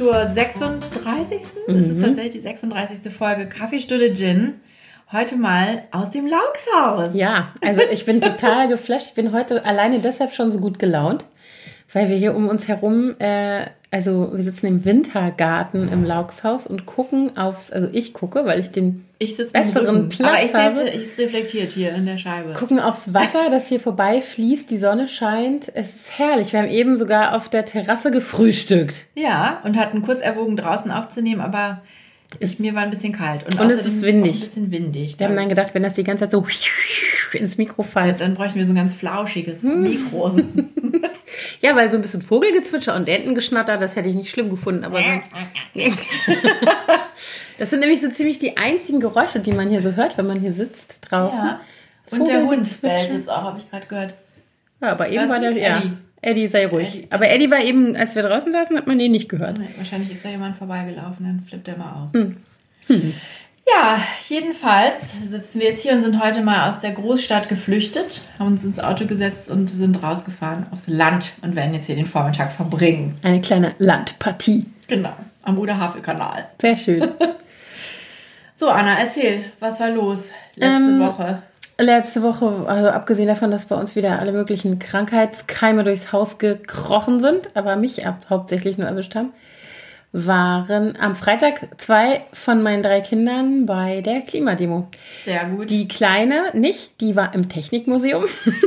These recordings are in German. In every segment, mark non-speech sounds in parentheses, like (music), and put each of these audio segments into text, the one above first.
zur 36. Das ist tatsächlich die 36. Folge Kaffeestunde Gin. Heute mal aus dem Lauxhaus. Ja, also ich bin total geflasht. Ich bin heute alleine deshalb schon so gut gelaunt, weil wir hier um uns herum, äh, also wir sitzen im Wintergarten im Lauxhaus und gucken aufs, also ich gucke, weil ich den Ich besseren Platz aber ich habe. sehe es reflektiert hier in der Scheibe. gucken aufs Wasser, das hier vorbei fließt, die Sonne scheint. Es ist herrlich. Wir haben eben sogar auf der Terrasse gefrühstückt. Ja, und hatten kurz erwogen, draußen aufzunehmen, aber ich, mir war ein bisschen kalt. Und, Und es ist windig. Ein bisschen windig. Wir haben dann gedacht, wenn das die ganze Zeit so (laughs) ins Mikro pfeift. dann bräuchten wir so ein ganz flauschiges Hm. Mikro. (laughs) Ja, weil so ein bisschen Vogelgezwitscher und Entengeschnatter, das hätte ich nicht schlimm gefunden. Aber (laughs) das sind nämlich so ziemlich die einzigen Geräusche, die man hier so hört, wenn man hier sitzt draußen. ja. Und der Hund bellt jetzt auch, habe ich gerade gehört. Ja, aber eben Was? war der, ja. Eddie. Sei ruhig. Eddie. Aber Eddie war eben, als wir draußen saßen, hat man ihn nicht gehört. Wahrscheinlich ist da jemand vorbeigelaufen, dann flippt er mal aus. Hm. Ja, jedenfalls sitzen wir jetzt hier und sind heute mal aus der Großstadt geflüchtet, haben uns ins Auto gesetzt und sind rausgefahren aufs Land und werden jetzt hier den Vormittag verbringen. Eine kleine Landpartie. Genau, am Oder-Havel-Kanal. Sehr schön. (laughs) So, Anna, erzähl, was war los letzte Ähm, Woche? Letzte Woche, also abgesehen davon, dass bei uns wieder alle möglichen Krankheitskeime durchs Haus gekrochen sind, aber mich ab, hauptsächlich nur erwischt haben, waren am Freitag zwei von meinen drei Kindern bei der Klimademo. Sehr gut. Die Kleine nicht, die war im Technikmuseum.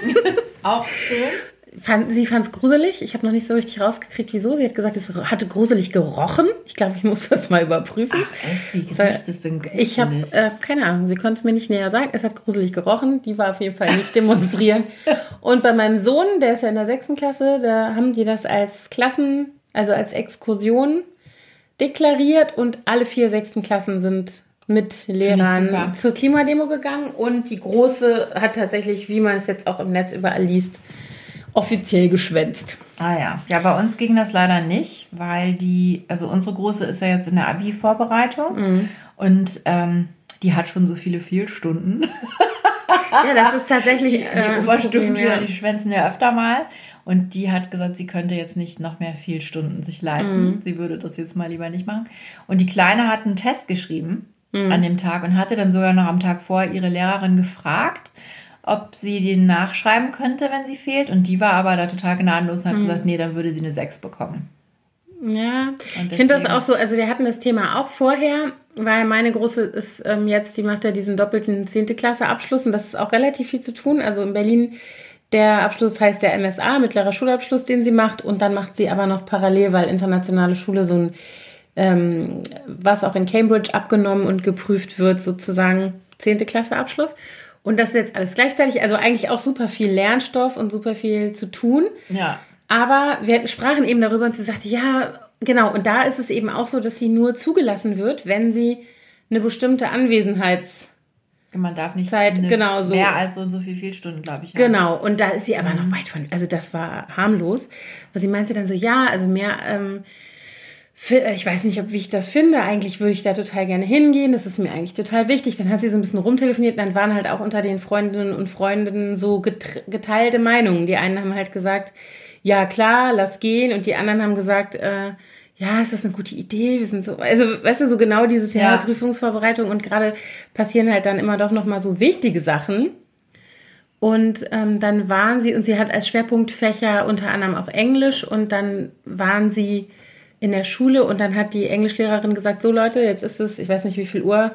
(laughs) Auch schön. Fand, sie fand es gruselig. Ich habe noch nicht so richtig rausgekriegt, wieso. Sie hat gesagt, es hatte gruselig gerochen. Ich glaube, ich (laughs) muss das mal überprüfen. Echt, wie Weil es denn? Ich habe äh, keine Ahnung, sie konnte es mir nicht näher sagen. Es hat gruselig gerochen. Die war auf jeden Fall nicht demonstrieren. (laughs) Und bei meinem Sohn, der ist ja in der sechsten Klasse, da haben die das als Klassen, also als Exkursion deklariert und alle vier sechsten Klassen sind mit. Lehrern zur Klimademo gegangen und die große hat tatsächlich, wie man es jetzt auch im Netz überall liest, offiziell geschwänzt. Ah ja. Ja, bei uns ging das leider nicht, weil die, also unsere Große ist ja jetzt in der Abi-Vorbereitung Mhm. und ähm, die hat schon so viele Fehlstunden. Ja, das ist tatsächlich (laughs) Die, die äh, Oberstufenschüler, die schwänzen ja öfter mal. Und die hat gesagt, sie könnte jetzt nicht noch mehr Fehlstunden sich leisten. Mhm. Sie würde das jetzt mal lieber nicht machen. Und die Kleine hat einen Test geschrieben Mhm. an dem Tag und hatte dann sogar noch am Tag vor ihre Lehrerin gefragt, ob sie den nachschreiben könnte, wenn sie fehlt. Und die war aber da total gnadenlos und Mhm. hat gesagt, nee, dann würde sie eine 6 bekommen. Ja, ich finde das auch so, also wir hatten das Thema auch vorher, weil meine Große ist ähm, jetzt, die macht ja diesen doppelten 10. Klasse Abschluss und das ist auch relativ viel zu tun. Also in Berlin, der Abschluss heißt der MSA, mittlerer Schulabschluss, den sie macht und dann macht sie aber noch parallel, weil internationale Schule so ein, ähm, was auch in Cambridge abgenommen und geprüft wird, sozusagen 10. Klasse Abschluss. Und das ist jetzt alles gleichzeitig, also eigentlich auch super viel Lernstoff und super viel zu tun. Ja. Aber wir sprachen eben darüber und sie sagte, ja, genau. Und da ist es eben auch so, dass sie nur zugelassen wird, wenn sie eine bestimmte Anwesenheits... Man darf nicht Zeit, genau so. mehr als so und so viele Fehlstunden, glaube ich. haben. Genau. Und da ist sie aber noch weit von. Also das war harmlos. Aber sie meinte dann so, ja, also mehr... Ähm, ich weiß nicht, ob wie ich das finde. Eigentlich würde ich da total gerne hingehen. Das ist mir eigentlich total wichtig. Dann hat sie so ein bisschen rumtelefoniert. Dann waren halt auch unter den Freundinnen und Freunden so geteilte Meinungen. Die einen haben halt gesagt, ja klar, lass gehen. Und die anderen haben gesagt, äh, ja, ist das eine gute Idee? Wir sind so, also weißt du, so genau dieses Jahr Ja. Prüfungsvorbereitung und gerade passieren halt dann immer doch nochmal so wichtige Sachen. Und ähm, dann waren sie, und sie hat als Schwerpunktfächer unter anderem auch Englisch und dann waren sie in der Schule und dann hat die Englischlehrerin gesagt, so Leute, jetzt ist es, ich weiß nicht wie viel Uhr,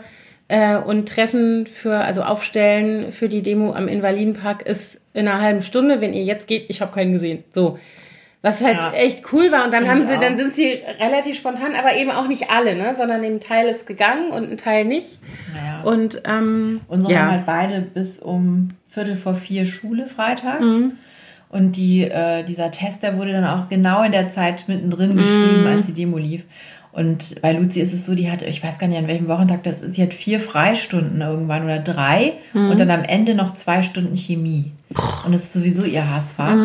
äh, und Treffen für, also Aufstellen für die Demo am Invalidenpark ist in einer halben Stunde, wenn ihr jetzt geht, ich habe keinen gesehen. So. Was halt Ja. echt cool war. Und dann haben ich sie, dann sind sie relativ spontan, aber eben auch nicht alle, ne? Sondern ein Teil ist gegangen und ein Teil nicht. Naja. Und ähm, Unsere ja. haben halt beide bis um Viertel vor vier Schule freitags. Mhm. Und die, äh, dieser Test, der wurde dann auch genau in der Zeit mittendrin geschrieben, als die Demo lief. Und bei Luzi ist es so, die hat, ich weiß gar nicht, an welchem Wochentag das ist, sie hat vier Freistunden irgendwann oder drei Mhm. und dann am Ende noch zwei Stunden Chemie. Und das ist sowieso ihr Hassfach,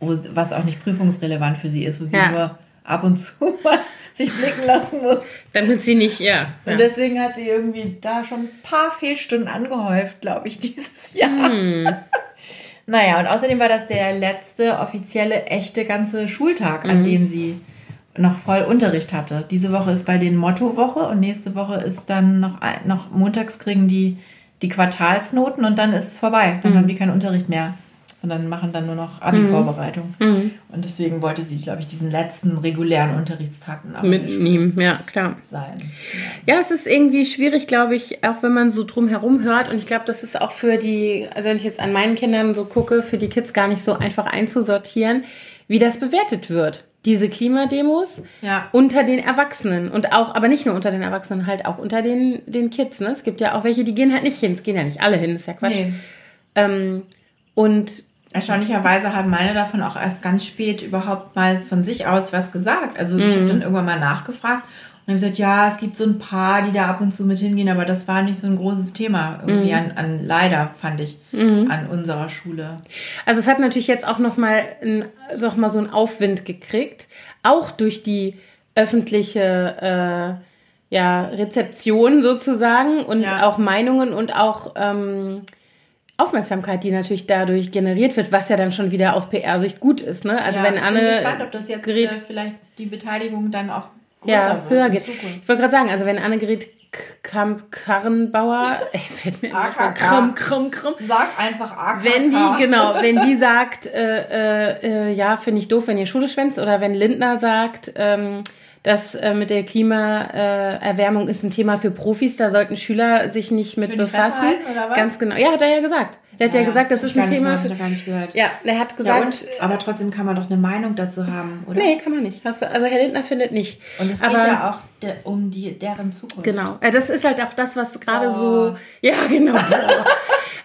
wo, sie- was auch nicht prüfungsrelevant für sie ist, wo sie. Ja. nur ab und zu (laughs) mal sich blicken lassen muss. damit sie nicht, ja. Und ja. deswegen hat sie irgendwie da schon ein paar Fehlstunden angehäuft, glaube ich, dieses Jahr. Hm. Naja, und außerdem war das der letzte offizielle, echte ganze Schultag, Mhm. an dem sie noch voll Unterricht hatte. Diese Woche ist bei denen Mottowoche und nächste Woche ist dann noch, noch montags kriegen die die Quartalsnoten und dann ist es vorbei. Dann haben die keinen Unterricht mehr, sondern machen dann nur noch Abi-Vorbereitung. Und deswegen wollte sie, glaube ich, diesen letzten regulären Unterrichtstag Mitnehmen, ja, klar. sein. Ja, es ist irgendwie schwierig, glaube ich, auch wenn man so drumherum hört. Und ich glaube, das ist auch für die, also wenn ich jetzt an meinen Kindern so gucke, für die Kids gar nicht so einfach einzusortieren, wie das bewertet wird. Diese Klimademos Ja. unter den Erwachsenen und auch, aber nicht nur unter den Erwachsenen, halt auch unter den, den Kids. Ne? Es gibt ja auch welche, die gehen halt nicht hin. Es gehen ja nicht alle hin, ist ja Quatsch. Nee. Ähm, und Erstaunlicherweise hat meine davon auch erst ganz spät überhaupt mal von sich aus was gesagt. Also ich Mhm. habe dann irgendwann mal nachgefragt und habe gesagt, ja, es gibt so ein paar, die da ab und zu mit hingehen, aber das war nicht so ein großes Thema irgendwie Mhm. an, an leider fand ich an unserer Schule. Also es hat natürlich jetzt auch noch mal, noch mal so einen Aufwind gekriegt, auch durch die öffentliche äh, ja, Rezeption sozusagen und Ja. auch Meinungen und auch ähm, Aufmerksamkeit, die natürlich dadurch generiert wird, was ja dann schon wieder aus PR-Sicht gut ist. Ne? Also ja, wenn ich Anne bin gespannt, ob das jetzt gerät, äh, vielleicht die Beteiligung dann auch größer ja, wird höher geht. Zukunft. Ich wollte gerade sagen, also wenn Annegret Kamp-Karrenbauer, (laughs) (laughs) es fällt mir immer krumm, krumm, krumm, Sag einfach AKK. wenn die, genau, (laughs) wenn die sagt, äh, äh, äh, ja, finde ich doof, wenn ihr Schule schwänzt, oder wenn Lindner sagt, ähm, das äh, mit der Klimaerwärmung äh, ist ein Thema für Profis, da sollten Schüler sich nicht mit befassen. Ganz genau. Ja, hat er ja gesagt. Der hat ja, gesagt, das hab ist ein Thema mal- für. gar nicht gehört. Ja, er hat Ja, gesagt. und, aber trotzdem kann man doch eine Meinung dazu haben, oder? nee, kann man nicht. Hast du, also Herr Lindner findet nicht. Und es aber, geht ja auch der, um die, deren Zukunft. Genau. Ja, das ist halt auch das, was gerade Oh. so. Ja, (laughs) genau.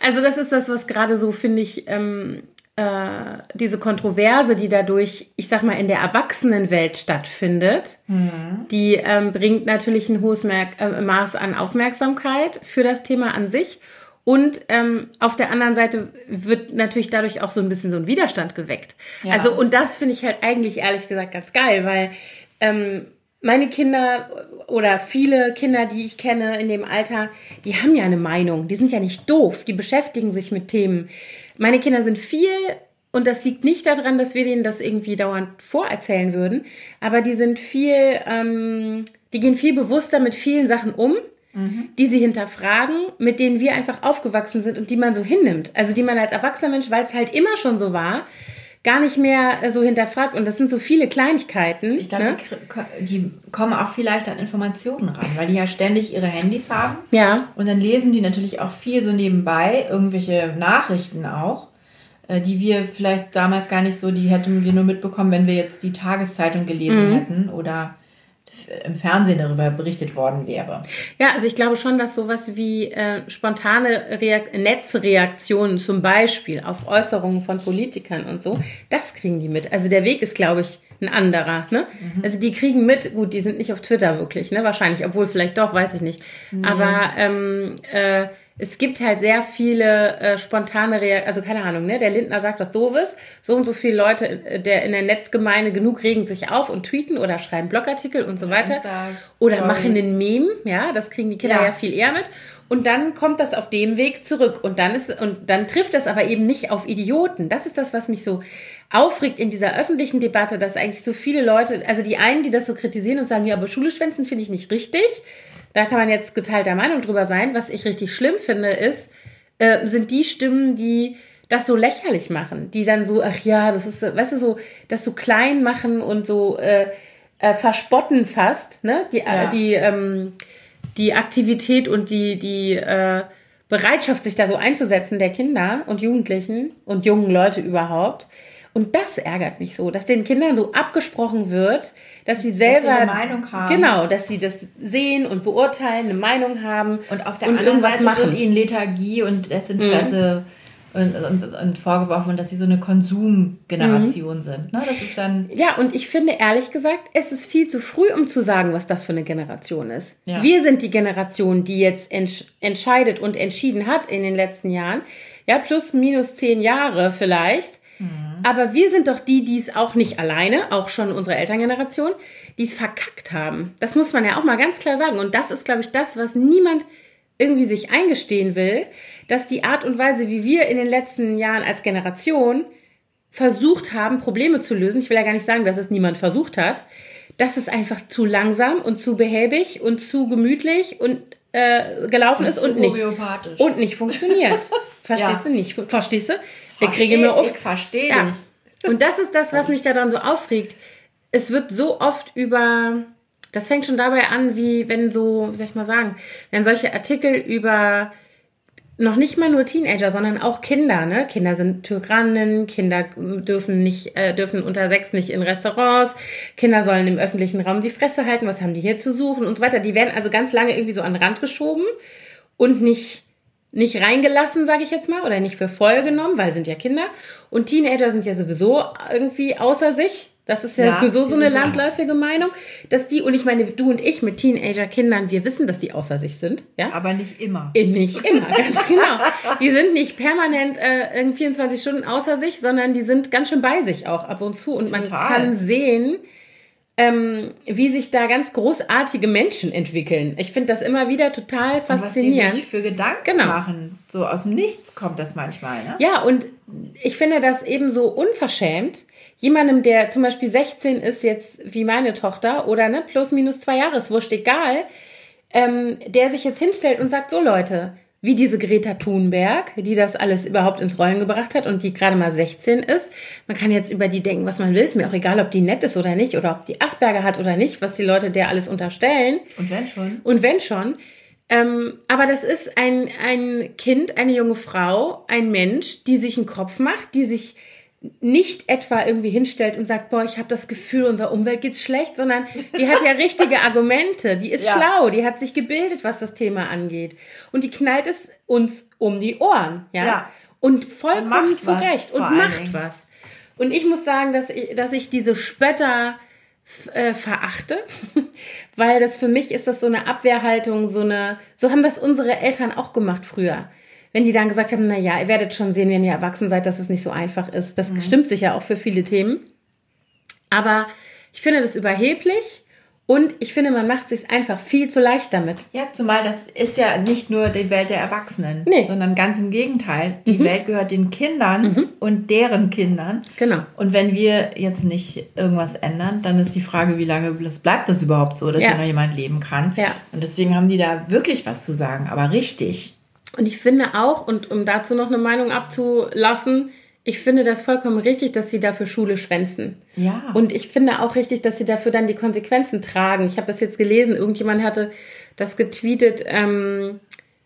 also, das ist das, was gerade so, finde ich, ähm, äh, diese Kontroverse, die dadurch, ich sag mal, in der Erwachsenenwelt stattfindet, die ähm, bringt natürlich ein hohes Merk äh, Maß an Aufmerksamkeit für das Thema an sich. Und ähm, auf der anderen Seite wird natürlich dadurch auch so ein bisschen so ein Widerstand geweckt. Ja. Also, und das finde ich halt eigentlich ehrlich gesagt ganz geil, weil ähm, meine Kinder oder viele Kinder, die ich kenne in dem Alter, die haben ja eine Meinung. Die sind ja nicht doof. Die beschäftigen sich mit Themen. Meine Kinder sind viel und das liegt nicht daran, dass wir denen das irgendwie dauernd vorerzählen würden, aber die sind viel, ähm, die gehen viel bewusster mit vielen Sachen um, die sie hinterfragen, mit denen wir einfach aufgewachsen sind und die man so hinnimmt. Also die man als erwachsener Mensch, weil es halt immer schon so war, gar nicht mehr äh, so hinterfragt. Und das sind so viele Kleinigkeiten. Ich glaube, ne? die, die kommen auch vielleicht an Informationen ran, weil die ja ständig ihre Handys haben. Ja, Und dann lesen die natürlich auch viel so nebenbei, irgendwelche Nachrichten auch, äh, die wir vielleicht damals gar nicht so, die hätten wir nur mitbekommen, wenn wir jetzt die Tageszeitung gelesen Mhm. hätten oder im Fernsehen darüber berichtet worden wäre. Ja, also ich glaube schon, dass sowas wie äh, spontane Reak Netzreaktionen zum Beispiel auf Äußerungen von Politikern und so, das kriegen die mit. Also der Weg ist, glaube ich, ein anderer. Ne? Also die kriegen mit, gut, die sind nicht auf Twitter wirklich, ne? Wahrscheinlich, obwohl vielleicht doch, weiß ich nicht. Aber ähm, äh, es gibt halt sehr viele äh, spontane Reaktionen, also keine Ahnung, ne? Der Lindner sagt was Doofes, so und so viele Leute äh, der in der Netzgemeinde genug regen sich auf und tweeten oder schreiben Blogartikel und so weiter. Oder machen einen Meme, ja, das kriegen die Kinder ja. Ja. viel eher mit. Und dann kommt das auf dem Weg zurück. Und dann ist, und dann trifft das aber eben nicht auf Idioten. Das ist das, was mich so aufregt in dieser öffentlichen Debatte, dass eigentlich so viele Leute, also die einen, die das so kritisieren und sagen, ja, aber Schule schwänzen finde ich nicht richtig. Da kann man jetzt geteilter Meinung drüber sein. Was ich richtig schlimm finde, ist, äh, sind die Stimmen, die das so lächerlich machen, die dann so, ach ja, das ist, weißt du, so, das so klein machen und so äh, äh, verspotten fast, ne? Die, Ja. äh, die, ähm, die Aktivität und die, die äh, Bereitschaft, sich da so einzusetzen der Kinder und Jugendlichen und jungen Leute überhaupt. Und das ärgert mich so, dass den Kindern so abgesprochen wird, dass sie selber eine Meinung haben. Genau, dass sie das sehen und beurteilen, eine Meinung haben Und auf der und anderen Seite machen. Mhm. wird ihnen Lethargie und Desinteresse und, und, und vorgeworfen, dass sie so eine Konsumgeneration Mhm. sind. Ne? Das ist dann Ja, und ich finde ehrlich gesagt, es ist viel zu früh, um zu sagen, was das für eine Generation ist. Ja. Wir sind die Generation, die jetzt entsch entscheidet und entschieden hat in den letzten Jahren. Ja, plus minus zehn Jahre vielleicht. Aber wir sind doch die, die es auch nicht alleine, auch schon unsere Elterngeneration, die es verkackt haben. Das muss man ja auch mal ganz klar sagen. Und das ist, glaube ich, das, was niemand irgendwie sich eingestehen will, dass die Art und Weise, wie wir in den letzten Jahren als Generation versucht haben, Probleme zu lösen, ich will ja gar nicht sagen, dass es niemand versucht hat, dass es einfach zu langsam und zu behäbig und zu gemütlich und äh, gelaufen und ist und nicht, und nicht funktioniert. (laughs) Verstehst ja. du nicht? Verstehst du? Ich kriege mir auf. Ich verstehe ja. dich. Und das ist das, was mich daran so aufregt. Es wird so oft über, das fängt schon dabei an, wie wenn so, wie soll ich mal sagen, wenn solche Artikel über noch nicht mal nur Teenager, sondern auch Kinder. Ne? Kinder sind Tyrannen, Kinder dürfen nicht, äh, dürfen unter sechs nicht in Restaurants, Kinder sollen im öffentlichen Raum die Fresse halten, was haben die hier zu suchen und so weiter. Die werden also ganz lange irgendwie so an den Rand geschoben und nicht nicht reingelassen, sage ich jetzt mal, oder nicht für voll genommen, weil sind ja Kinder. Und Teenager sind ja sowieso irgendwie außer sich. Das ist ja, ja sowieso so eine landläufige Meinung, dass die, und ich meine, du und ich mit Teenager-Kindern, wir wissen, dass die außer sich sind. Ja? Aber nicht immer. Äh, nicht immer, (laughs) ganz genau. Die sind nicht permanent äh, 24 Stunden außer sich, sondern die sind ganz schön bei sich auch ab und zu. Und Total. man kann sehen, ähm, wie sich da ganz großartige Menschen entwickeln. Ich finde das immer wieder total faszinierend. was die sich für Gedanken genau. machen. So aus dem Nichts kommt das manchmal. Ne? Ja, und ich finde das eben so unverschämt, jemandem, der zum Beispiel 16 ist, jetzt wie meine Tochter, oder ne, plus minus zwei Jahre, ist wurscht egal, ähm, der sich jetzt hinstellt und sagt, so Leute, wie diese Greta Thunberg, die das alles überhaupt ins Rollen gebracht hat und die gerade mal 16 ist. Man kann jetzt über die denken, was man will. Ist mir auch egal, ob die nett ist oder nicht oder ob die Asperger hat oder nicht, was die Leute der alles unterstellen. Und wenn schon. Und wenn schon. Ähm, aber das ist ein, ein Kind, eine junge Frau, ein Mensch, die sich einen Kopf macht, die sich nicht etwa irgendwie hinstellt und sagt, boah, ich habe das Gefühl, unserer Umwelt geht's schlecht, sondern die hat ja richtige (laughs) Argumente, die ist ja. schlau, die hat sich gebildet, was das Thema angeht. Und die knallt es uns um die Ohren, ja. ja. Und vollkommen zurecht und macht was. Und ich muss sagen, dass ich, dass ich diese Spötter äh, verachte, (laughs) weil das für mich ist das so eine Abwehrhaltung, so eine, so haben das unsere Eltern auch gemacht früher wenn die dann gesagt haben, na ja, ihr werdet schon sehen, wenn ihr erwachsen seid, dass es nicht so einfach ist. Das mhm. stimmt sicher auch für viele Themen. Aber ich finde das überheblich und ich finde, man macht sich einfach viel zu leicht damit. Ja, zumal das ist ja nicht nur die Welt der Erwachsenen, nee. sondern ganz im Gegenteil. Die mhm. Welt gehört den Kindern mhm. und deren Kindern. Genau. Und wenn wir jetzt nicht irgendwas ändern, dann ist die Frage, wie lange bleibt das überhaupt so, dass ja. noch jemand leben kann. Ja. Und deswegen haben die da wirklich was zu sagen, aber richtig. Und ich finde auch, und um dazu noch eine Meinung abzulassen, ich finde das vollkommen richtig, dass sie dafür Schule schwänzen. Ja. Und ich finde auch richtig, dass sie dafür dann die Konsequenzen tragen. Ich habe das jetzt gelesen, irgendjemand hatte das getweetet, ähm,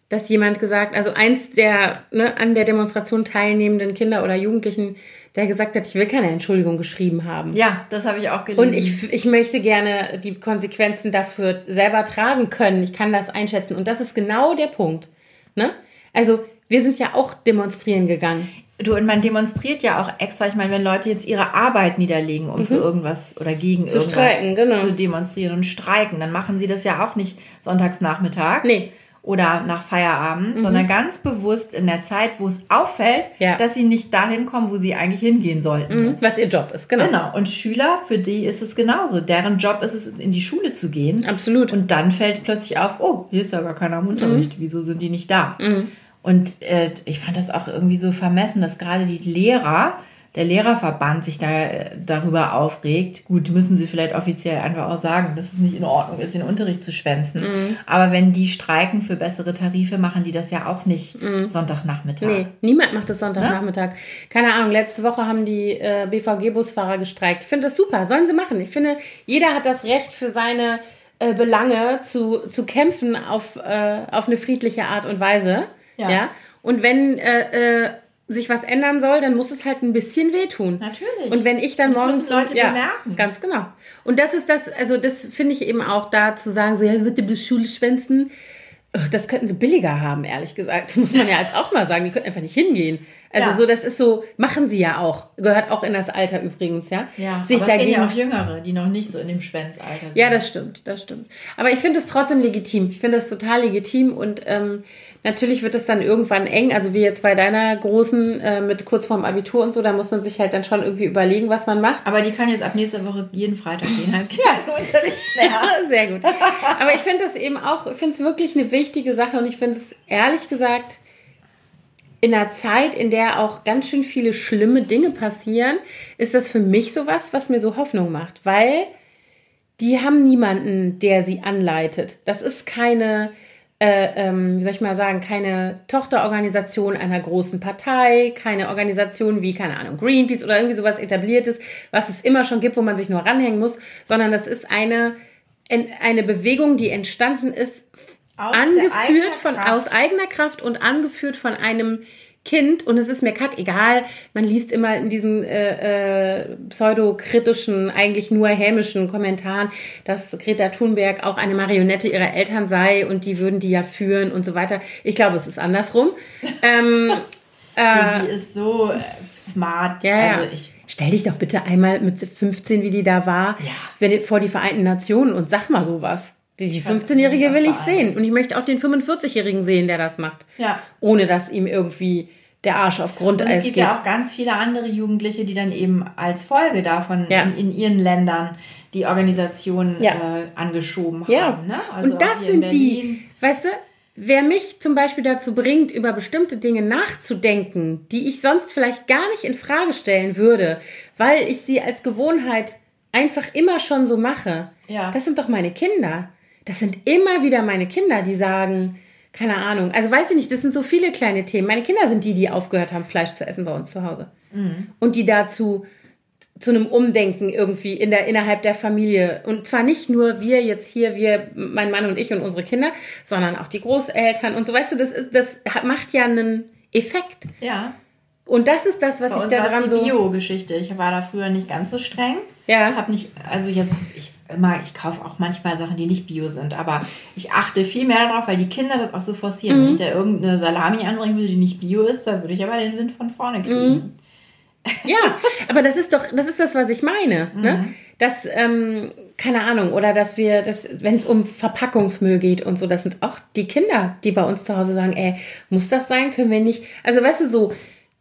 dass jemand gesagt, also eins der ne, an der Demonstration teilnehmenden Kinder oder Jugendlichen, der gesagt hat, ich will keine Entschuldigung geschrieben haben. Ja, das habe ich auch gelesen. Und ich, ich möchte gerne die Konsequenzen dafür selber tragen können. Ich kann das einschätzen. Und das ist genau der Punkt. Ne? Also wir sind ja auch demonstrieren gegangen. Du, und man demonstriert ja auch extra, ich meine, wenn Leute jetzt ihre Arbeit niederlegen, um mhm. für irgendwas oder gegen zu irgendwas streiken, genau. zu demonstrieren und streiken, dann machen sie das ja auch nicht sonntags nachmittags. Nee oder nach Feierabend, mhm. sondern ganz bewusst in der Zeit, wo es auffällt, ja. dass sie nicht dahin kommen, wo sie eigentlich hingehen sollten. Mhm. Was ihr Job ist, genau. Genau. Und Schüler, für die ist es genauso. Deren Job ist es, in die Schule zu gehen. Absolut. Und dann fällt plötzlich auf, oh, hier ist ja gar keiner am Unterricht. Mhm. Wieso sind die nicht da? Mhm. Und äh, ich fand das auch irgendwie so vermessen, dass gerade die Lehrer der Lehrerverband sich da äh, darüber aufregt. Gut, müssen sie vielleicht offiziell einfach auch sagen, dass es nicht in Ordnung ist, den Unterricht zu schwänzen. Mhm. Aber wenn die streiken für bessere Tarife, machen die das ja auch nicht mhm. Sonntagnachmittag. Nee, niemand macht das Sonntagnachmittag. Ne? Keine Ahnung, letzte Woche haben die äh, BVG-Busfahrer gestreikt. Ich finde das super, sollen sie machen. Ich finde, jeder hat das Recht für seine äh, Belange zu, zu kämpfen auf, äh, auf eine friedliche Art und Weise. Ja. ja? Und wenn äh, äh, sich was ändern soll, dann muss es halt ein bisschen wehtun. Natürlich. Und wenn ich dann das morgens Leute so, ja, bemerken. ganz genau. Und das ist das, also das finde ich eben auch da zu sagen, so ja, wird die Schule schwänzen. Das könnten sie billiger haben, ehrlich gesagt. Das muss man ja jetzt auch mal sagen. Die könnten einfach nicht hingehen. Also ja. so, das ist so, machen sie ja auch. Gehört auch in das Alter übrigens, ja. Ja, Sich aber dagegen, es ja auch Jüngere, die noch nicht so in dem Schwänzalter sind. Ja, das stimmt, das stimmt. Aber ich finde es trotzdem legitim. Ich finde es total legitim und ähm, Natürlich wird es dann irgendwann eng, also wie jetzt bei deiner großen äh, mit kurz vorm Abitur und so, da muss man sich halt dann schon irgendwie überlegen, was man macht. Aber die kann jetzt ab nächster Woche jeden Freitag gehen, halt ja. Mehr. (laughs) Sehr gut. Aber ich finde das eben auch, ich finde es wirklich eine wichtige Sache und ich finde es ehrlich gesagt in einer Zeit, in der auch ganz schön viele schlimme Dinge passieren, ist das für mich sowas, was mir so Hoffnung macht, weil die haben niemanden, der sie anleitet. Das ist keine, äh, ähm, wie soll ich mal sagen, keine Tochterorganisation einer großen Partei, keine Organisation wie, keine Ahnung, Greenpeace oder irgendwie sowas etabliertes, was es immer schon gibt, wo man sich nur ranhängen muss, sondern das ist eine, eine Bewegung, die entstanden ist, aus angeführt von, aus eigener Kraft und angeführt von einem Kind und es ist mir kack egal. Man liest immer in diesen äh, äh, pseudokritischen, eigentlich nur hämischen Kommentaren, dass Greta Thunberg auch eine Marionette ihrer Eltern sei und die würden die ja führen und so weiter. Ich glaube, es ist andersrum. (laughs) ähm, äh, die ist so äh, smart. Ja, also ich Stell dich doch bitte einmal mit 15, wie die da war, ja. wenn, vor die Vereinten Nationen und sag mal sowas. Die 15-Jährige will ich sehen. Und ich möchte auch den 45-Jährigen sehen, der das macht. Ja. Ohne dass ihm irgendwie der Arsch auf Grundeis geht. Es gibt ja auch ganz viele andere Jugendliche, die dann eben als Folge davon ja. in, in, ihren Ländern die Organisation ja. äh, angeschoben ja. haben. Ne? Also Und das sind die, weißt du, wer mich zum Beispiel dazu bringt, über bestimmte Dinge nachzudenken, die ich sonst vielleicht gar nicht in Frage stellen würde, weil ich sie als Gewohnheit einfach immer schon so mache, das sind doch meine Kinder das sind immer wieder meine Kinder, die sagen, keine Ahnung, also weiß ich nicht, das sind so viele kleine Themen. Meine Kinder sind die, die aufgehört haben, Fleisch zu essen bei uns zu Hause. Mhm. Und die dazu zu einem Umdenken irgendwie in der, innerhalb der Familie. Und zwar nicht nur wir jetzt hier, wir, mein Mann und ich und unsere Kinder, sondern auch die Großeltern und so. Weißt du, das, ist, das macht ja einen Effekt. Ja. Und das ist das, was Bei ich da dran so. Bio-Geschichte. Ich war da früher nicht ganz so streng. Ja. Hab nicht, also jetzt, ich immer, ich kaufe auch manchmal Sachen, die nicht bio sind, aber ich achte viel mehr darauf, weil die Kinder das auch so forcieren. Mhm. Wenn ich da irgendeine Salami anbringen würde, die nicht bio ist, dann würde ich aber den Wind von vorne kriegen. Mhm. Ja, aber das ist doch, das ist das, was ich meine. Ne? Mhm. Dass, ähm, keine Ahnung, oder dass wir, dass, wenn es um Verpackungsmüll geht und so, das sind auch die Kinder, die bei uns zu Hause sagen, ey, muss das sein? Können wir nicht? Also weißt du so,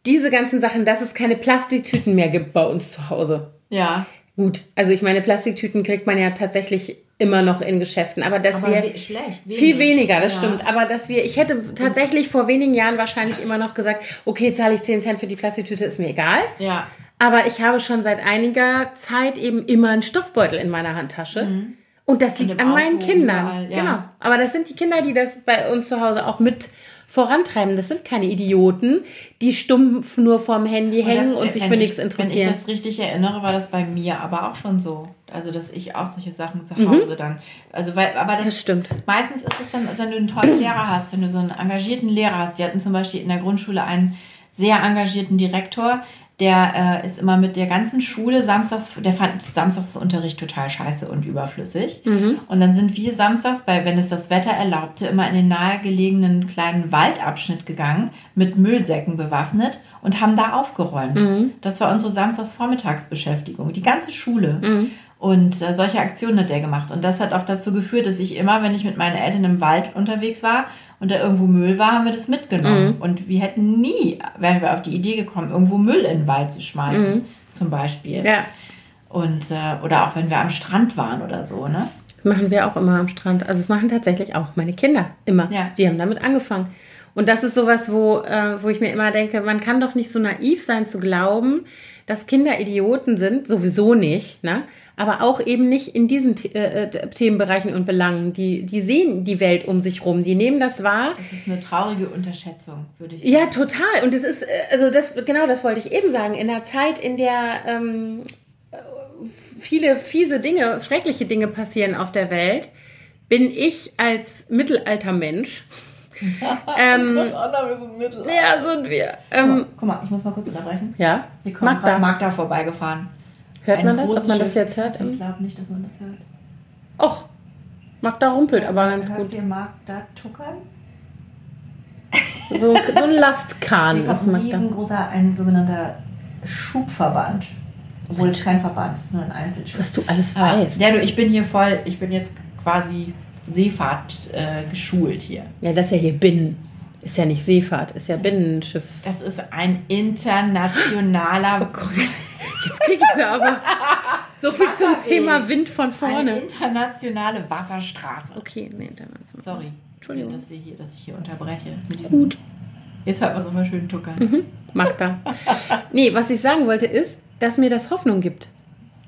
diese ganzen Sachen, dass es keine Plastiktüten mehr gibt bei uns zu Hause. Ja. Gut, also ich meine, Plastiktüten kriegt man ja tatsächlich immer noch in Geschäften, aber dass aber wir schlecht, wenig. viel weniger, das ja. stimmt, aber dass wir, ich hätte tatsächlich vor wenigen Jahren wahrscheinlich immer noch gesagt, okay, zahle ich 10 Cent für die Plastiktüte, ist mir egal. Ja. Aber ich habe schon seit einiger Zeit eben immer einen Stoffbeutel in meiner Handtasche. Mhm. Und das liegt an meinen Kindern. Überall, ja. Genau. Aber das sind die Kinder, die das bei uns zu Hause auch mit vorantreiben. Das sind keine Idioten, die stumpf nur vorm Handy und hängen das, und sich für ich, nichts interessieren. Wenn ich das richtig erinnere, war das bei mir aber auch schon so. Also, dass ich auch solche Sachen zu Hause mhm. dann. Also, weil, aber das, das, stimmt. Meistens ist es dann, wenn du einen tollen Lehrer hast, wenn du so einen engagierten Lehrer hast. Wir hatten zum Beispiel in der Grundschule einen sehr engagierten Direktor, der äh, ist immer mit der ganzen Schule samstags, der fand Samstagsunterricht total scheiße und überflüssig. Mhm. Und dann sind wir samstags, bei, wenn es das Wetter erlaubte, immer in den nahegelegenen kleinen Waldabschnitt gegangen, mit Müllsäcken bewaffnet und haben da aufgeräumt. Mhm. Das war unsere Samstagsvormittagsbeschäftigung, die ganze Schule. Mhm. Und äh, solche Aktionen hat der gemacht. Und das hat auch dazu geführt, dass ich immer, wenn ich mit meinen Eltern im Wald unterwegs war und da irgendwo Müll war, haben wir das mitgenommen. Mhm. Und wir hätten nie, wären wir auf die Idee gekommen, irgendwo Müll in den Wald zu schmeißen, mhm. zum Beispiel. Ja. Und, äh, oder auch wenn wir am Strand waren oder so, ne? Machen wir auch immer am Strand. Also es machen tatsächlich auch meine Kinder immer. Ja. Die haben damit angefangen. Und das ist sowas, wo, äh, wo ich mir immer denke, man kann doch nicht so naiv sein zu glauben, dass Kinder Idioten sind, sowieso nicht, ne? aber auch eben nicht in diesen äh, äh, Themenbereichen und Belangen. Die, die sehen die Welt um sich rum, die nehmen das wahr. Das ist eine traurige Unterschätzung, würde ich sagen. Ja, total. Und es ist, äh, also das, genau das wollte ich eben sagen, in einer Zeit, in der ähm, viele fiese Dinge, schreckliche Dinge passieren auf der Welt, bin ich als Mittelaltermensch (laughs) ähm, Gott, Anna, wir sind Mittelalter. Ja, sind wir. Ähm, guck mal, ich muss mal kurz unterbrechen. Ja? Hier kommt Magda. Magda vorbeigefahren. Hört Ein man das, ob man das jetzt hört? Ich glaube nicht, dass man das hört. Och, Magda rumpelt ja, aber ganz hört gut. Ihr Magda tuckern? So, so ein Lastkahn (laughs) ist Magda. Ein riesengroßer, ein sogenannter Schubverband. Obwohl es kein Verband ist, nur ein Einzelschub. Was du alles weißt. Ja, du, ich bin hier voll, ich bin jetzt quasi Seefahrt äh, geschult hier. Ja, das ist ja hier Binnen. Ist ja nicht Seefahrt, ist ja Binnenschiff. Das ist ein internationaler. (laughs) Oh. Jetzt krieg ich sie aber. So viel zum Thema Wind von vorne. Eine internationale Wasserstraße. Okay, nee, international. Sorry. Entschuldigung. Dass, wir hier, dass ich hier unterbreche. Gut. Jetzt hört man so mal schön tuckern. Mhm. Macht da. (laughs) nee, was ich sagen wollte ist, dass mir das Hoffnung gibt.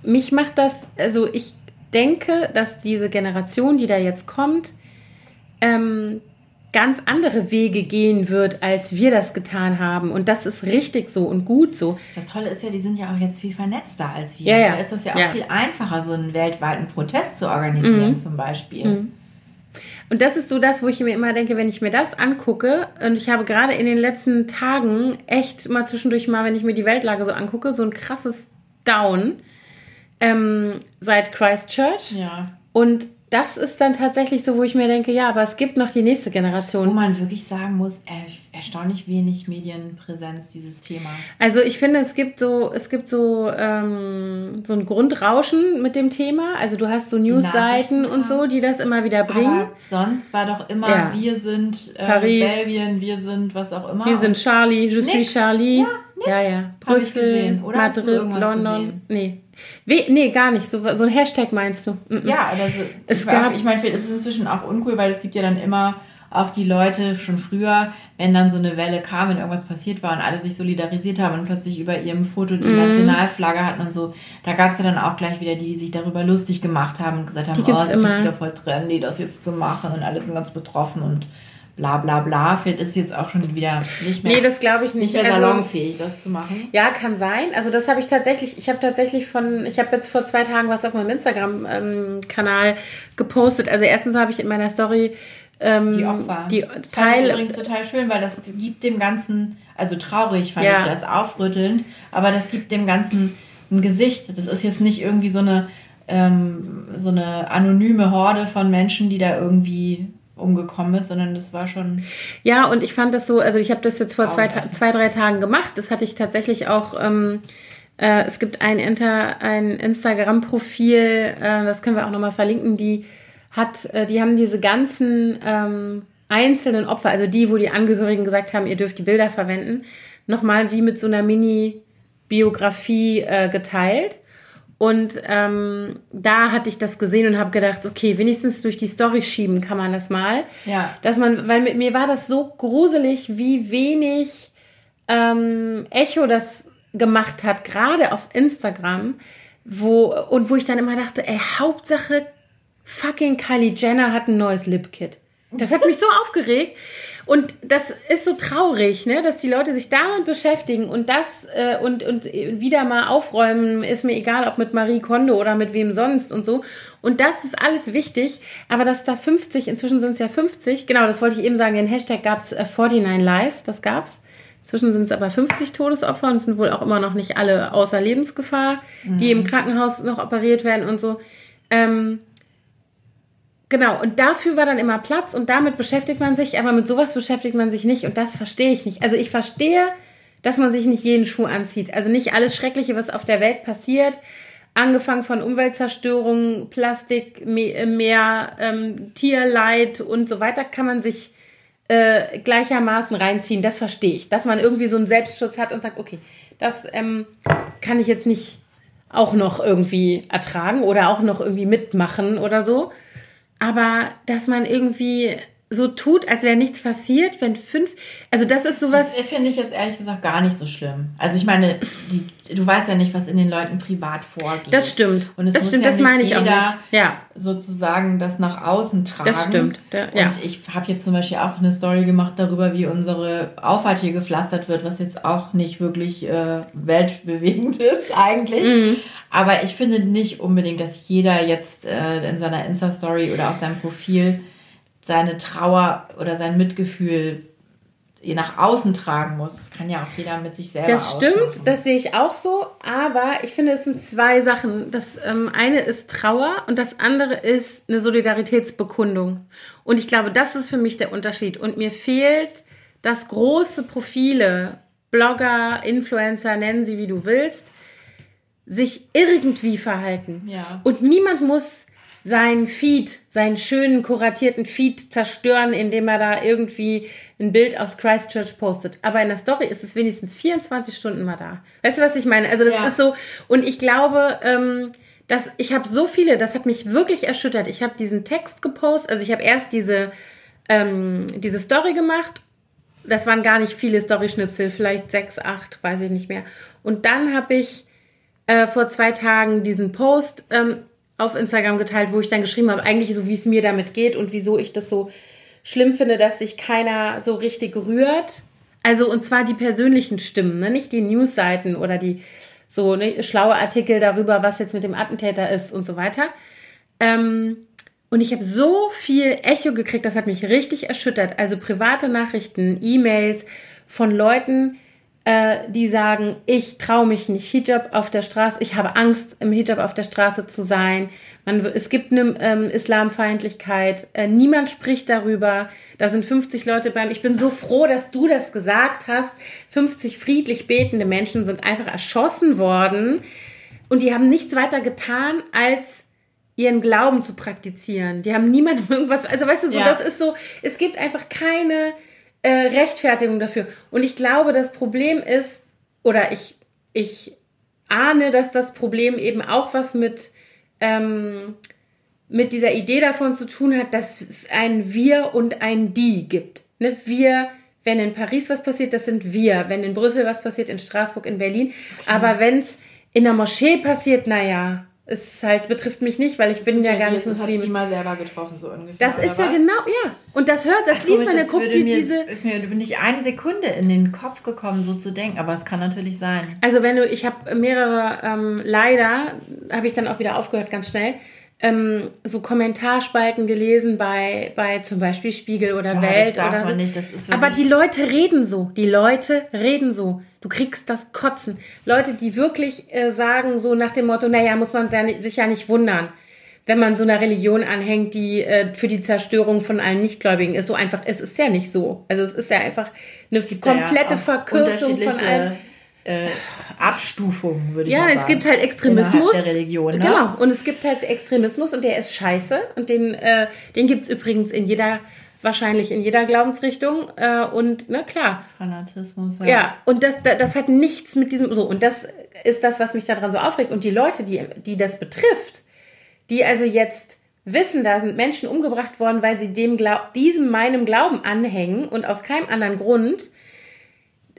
Mich macht das, also ich denke, dass diese Generation, die da jetzt kommt, ähm, ganz andere Wege gehen wird, als wir das getan haben. Und das ist richtig so und gut so. Das Tolle ist ja, die sind ja auch jetzt viel vernetzter als wir. Ja, ja. Da ist das ja auch Ja. viel einfacher, so einen weltweiten Protest zu organisieren, Mhm. zum Beispiel. Und das ist so das, wo ich mir immer denke, wenn ich mir das angucke, und ich habe gerade in den letzten Tagen echt mal zwischendurch mal, wenn ich mir die Weltlage so angucke, so ein krasses Down ähm, seit Christchurch. Ja. Und das ist dann tatsächlich so, wo ich mir denke, ja, aber es gibt noch die nächste Wo Generation. man wirklich sagen muss, er, erstaunlich wenig Medienpräsenz dieses Themas. Also ich finde, es gibt so, es gibt so, ähm, so ein Grundrauschen mit dem Thema. Also du hast so Newsseiten und so, die das immer wieder bringen. Aber sonst war doch immer, Ja. wir sind äh, Paris. Belgien, wir sind was auch immer. Wir sind Charlie, je suis Nix. Charlie. Ja, nix. ja, ja. Brüssel, Madrid, London. gesehen? Nee. We nee, gar nicht. So, so ein Hashtag meinst du? Mm -mm. Ja, aber so, Es ich, gab- ich meine, es ist inzwischen auch uncool, weil es gibt ja dann immer auch die Leute schon früher, wenn dann so eine Welle kam, wenn irgendwas passiert war und alle sich solidarisiert haben und plötzlich über ihrem Foto die Mhm. Nationalflagge hatten und so, da gab es ja dann auch gleich wieder die, die sich darüber lustig gemacht haben und gesagt haben, Die oh, es ist wieder voll trendy, das jetzt zu machen und alle sind ganz betroffen und bla bla bla. Vielleicht ist es jetzt auch schon wieder nicht mehr, Nee, das glaube ich nicht. nicht mehr Also- salonfähig, das zu machen. Ja, kann sein. Also das habe ich tatsächlich, ich habe tatsächlich von, ich habe jetzt vor zwei Tagen was auf meinem Instagram-Kanal gepostet. Also erstens habe ich in meiner Story ähm, Die Opfer. die das fand ich Teil, übrigens total schön, weil das gibt dem Ganzen, also traurig fand Ja. ich das, aufrüttelnd, aber das gibt dem Ganzen ein Gesicht. Das ist jetzt nicht irgendwie so eine, ähm, so eine anonyme Horde von Menschen, die da irgendwie umgekommen ist, sondern das war schon. Ja, und ich fand das so, also ich habe das jetzt vor zwei, zwei, drei Tagen gemacht. Das hatte ich tatsächlich auch. Ähm, äh, es gibt ein, Inter, ein Instagram-Profil, äh, das können wir auch nochmal verlinken, die hat, äh, die haben diese ganzen ähm, einzelnen Opfer, also die, wo die Angehörigen gesagt haben, ihr dürft die Bilder verwenden, nochmal wie mit so einer Mini-Biografie äh, geteilt. Und ähm, da hatte ich das gesehen und habe gedacht, okay, wenigstens durch die Story schieben kann man das mal. Ja. Dass man, weil mit mir war das so gruselig, wie wenig ähm, Echo das gemacht hat, gerade auf Instagram, wo, und wo ich dann immer dachte, ey, Hauptsache fucking Kylie Jenner hat ein neues Lip-Kit. Das hat mich so (laughs) aufgeregt. Und das ist so traurig, ne, dass die Leute sich damit beschäftigen und das äh, und, und wieder mal aufräumen, ist mir egal, ob mit Marie Kondo oder mit wem sonst und so. Und das ist alles wichtig, aber dass da 50, inzwischen sind es ja 50, genau, das wollte ich eben sagen, den Hashtag gab es äh, 49 Lives, das gab's. Inzwischen sind es aber 50 Todesopfer und es sind wohl auch immer noch nicht alle außer Lebensgefahr, die im Krankenhaus noch operiert werden und so. Ähm, Genau, und dafür war dann immer Platz und damit beschäftigt man sich, aber mit sowas beschäftigt man sich nicht und das verstehe ich nicht. Also ich verstehe, dass man sich nicht jeden Schuh anzieht. Also nicht alles Schreckliche, was auf der Welt passiert, angefangen von Umweltzerstörung, Plastik, Me- Meer, ähm, Tierleid und so weiter, kann man sich äh, gleichermaßen reinziehen. Das verstehe ich. Dass man irgendwie so einen Selbstschutz hat und sagt, okay, das ähm, kann ich jetzt nicht auch noch irgendwie ertragen oder auch noch irgendwie mitmachen oder so. Aber dass man irgendwie so tut, als wäre nichts passiert, wenn fünf. Also das ist sowas. Das finde ich jetzt ehrlich gesagt gar nicht so schlimm. Also ich meine, die, du weißt ja nicht, was in den Leuten privat vorgeht. Das stimmt. Und es das muss stimmt, ja das nicht meine ich auch jeder nicht. Ja. sozusagen das nach außen tragen. Das stimmt, da- ja. Und ich habe jetzt zum Beispiel auch eine Story gemacht darüber, wie unsere Auffahrt hier gepflastert wird, was jetzt auch nicht wirklich äh, weltbewegend (laughs) ist eigentlich. Mhm. Aber ich finde nicht unbedingt, dass jeder jetzt äh, in seiner Insta-Story oder auf seinem Profil seine Trauer oder sein Mitgefühl je nach außen tragen muss. Das kann ja auch jeder mit sich selber Das stimmt, ausmachen. das sehe ich auch so, aber ich finde, es sind zwei Sachen. Das ähm, eine ist Trauer und das andere ist eine Solidaritätsbekundung. Und ich glaube, das ist für mich der Unterschied. Und mir fehlt, dass große Profile, Blogger, Influencer, nennen sie wie du willst, sich irgendwie verhalten. Ja. Und niemand muss seinen Feed, seinen schönen kuratierten Feed zerstören, indem er da irgendwie ein Bild aus Christchurch postet. Aber in der Story ist es wenigstens 24 Stunden mal da. Weißt du, was ich meine? Also das Ja. ist so, und ich glaube, ähm, dass ich habe so viele, das hat mich wirklich erschüttert. Ich habe diesen Text gepostet, also ich habe erst diese, ähm, diese Story gemacht das waren gar nicht viele Story-Schnipsel, vielleicht sechs, acht, weiß ich nicht mehr. Und dann habe ich äh, vor zwei Tagen diesen Post ähm, auf Instagram geteilt, wo ich dann geschrieben habe, eigentlich so, wie es mir damit geht und wieso ich das so schlimm finde, dass sich keiner so richtig rührt. Also, und zwar die persönlichen Stimmen, ne? nicht die Newsseiten oder die so ne, schlaue Artikel darüber, was jetzt mit dem Attentäter ist und so weiter. Ähm, und ich habe so viel Echo gekriegt, das hat mich richtig erschüttert. Also private Nachrichten, E-Mails von Leuten, äh, die sagen, ich traue mich nicht Hijab auf der Straße, ich habe Angst, im Hijab auf der Straße zu sein. Man, es gibt eine ähm, Islamfeindlichkeit, äh, niemand spricht darüber. Da sind 50 Leute beim. Ich bin so froh, dass du das gesagt hast. 50 friedlich betende Menschen sind einfach erschossen worden und die haben nichts weiter getan, als ihren Glauben zu praktizieren. Die haben niemandem (laughs) irgendwas, also weißt du, so, ja. das ist so, es gibt einfach keine äh, Rechtfertigung dafür. Und ich glaube, das Problem ist, oder ich, ich ahne, dass das Problem eben auch was mit, ähm, mit dieser Idee davon zu tun hat, dass es ein Wir und ein Die gibt. Ne? Wir, wenn in Paris was passiert, das sind wir. Wenn in Brüssel was passiert, in Straßburg, in Berlin. Okay. Aber wenn es in der Moschee passiert, naja, es halt betrifft mich nicht, weil ich das bin ja gar nicht Muslim. Hat mal selber getroffen so ungefähr. Das ist ja was? genau, ja. Und das hört, das Ach, liest man, der guckt die, mir, diese. Ist mir nicht eine Sekunde in den Kopf gekommen, so zu denken, aber es kann natürlich sein. Also wenn du, ich habe mehrere, ähm, leider habe ich dann auch wieder aufgehört, ganz schnell ähm, so Kommentarspalten gelesen bei, bei zum Beispiel Spiegel oder Boah, Welt oder so. Nicht, Aber die Leute reden so. Die Leute reden so. Du kriegst das Kotzen. Leute, die wirklich äh, sagen so nach dem Motto, naja, muss man sich ja nicht wundern, wenn man so einer Religion anhängt, die äh, für die Zerstörung von allen Nichtgläubigen ist. So einfach, es ist ja nicht so. Also es ist ja einfach eine komplette ja Verkürzung von allem äh, Abstufungen, würde ich ja, sagen. Ja, es gibt halt Extremismus. Der Religion, ne? Genau. Und es gibt halt Extremismus und der ist scheiße. Und den, äh, den gibt es übrigens in jeder, wahrscheinlich in jeder Glaubensrichtung. Äh, und, na ne, klar. Fanatismus, ja. Ja, und das, das hat nichts mit diesem, so, und das ist das, was mich daran so aufregt. Und die Leute, die, die das betrifft, die also jetzt wissen, da sind Menschen umgebracht worden, weil sie dem Glaub, diesem meinem Glauben anhängen und aus keinem anderen Grund,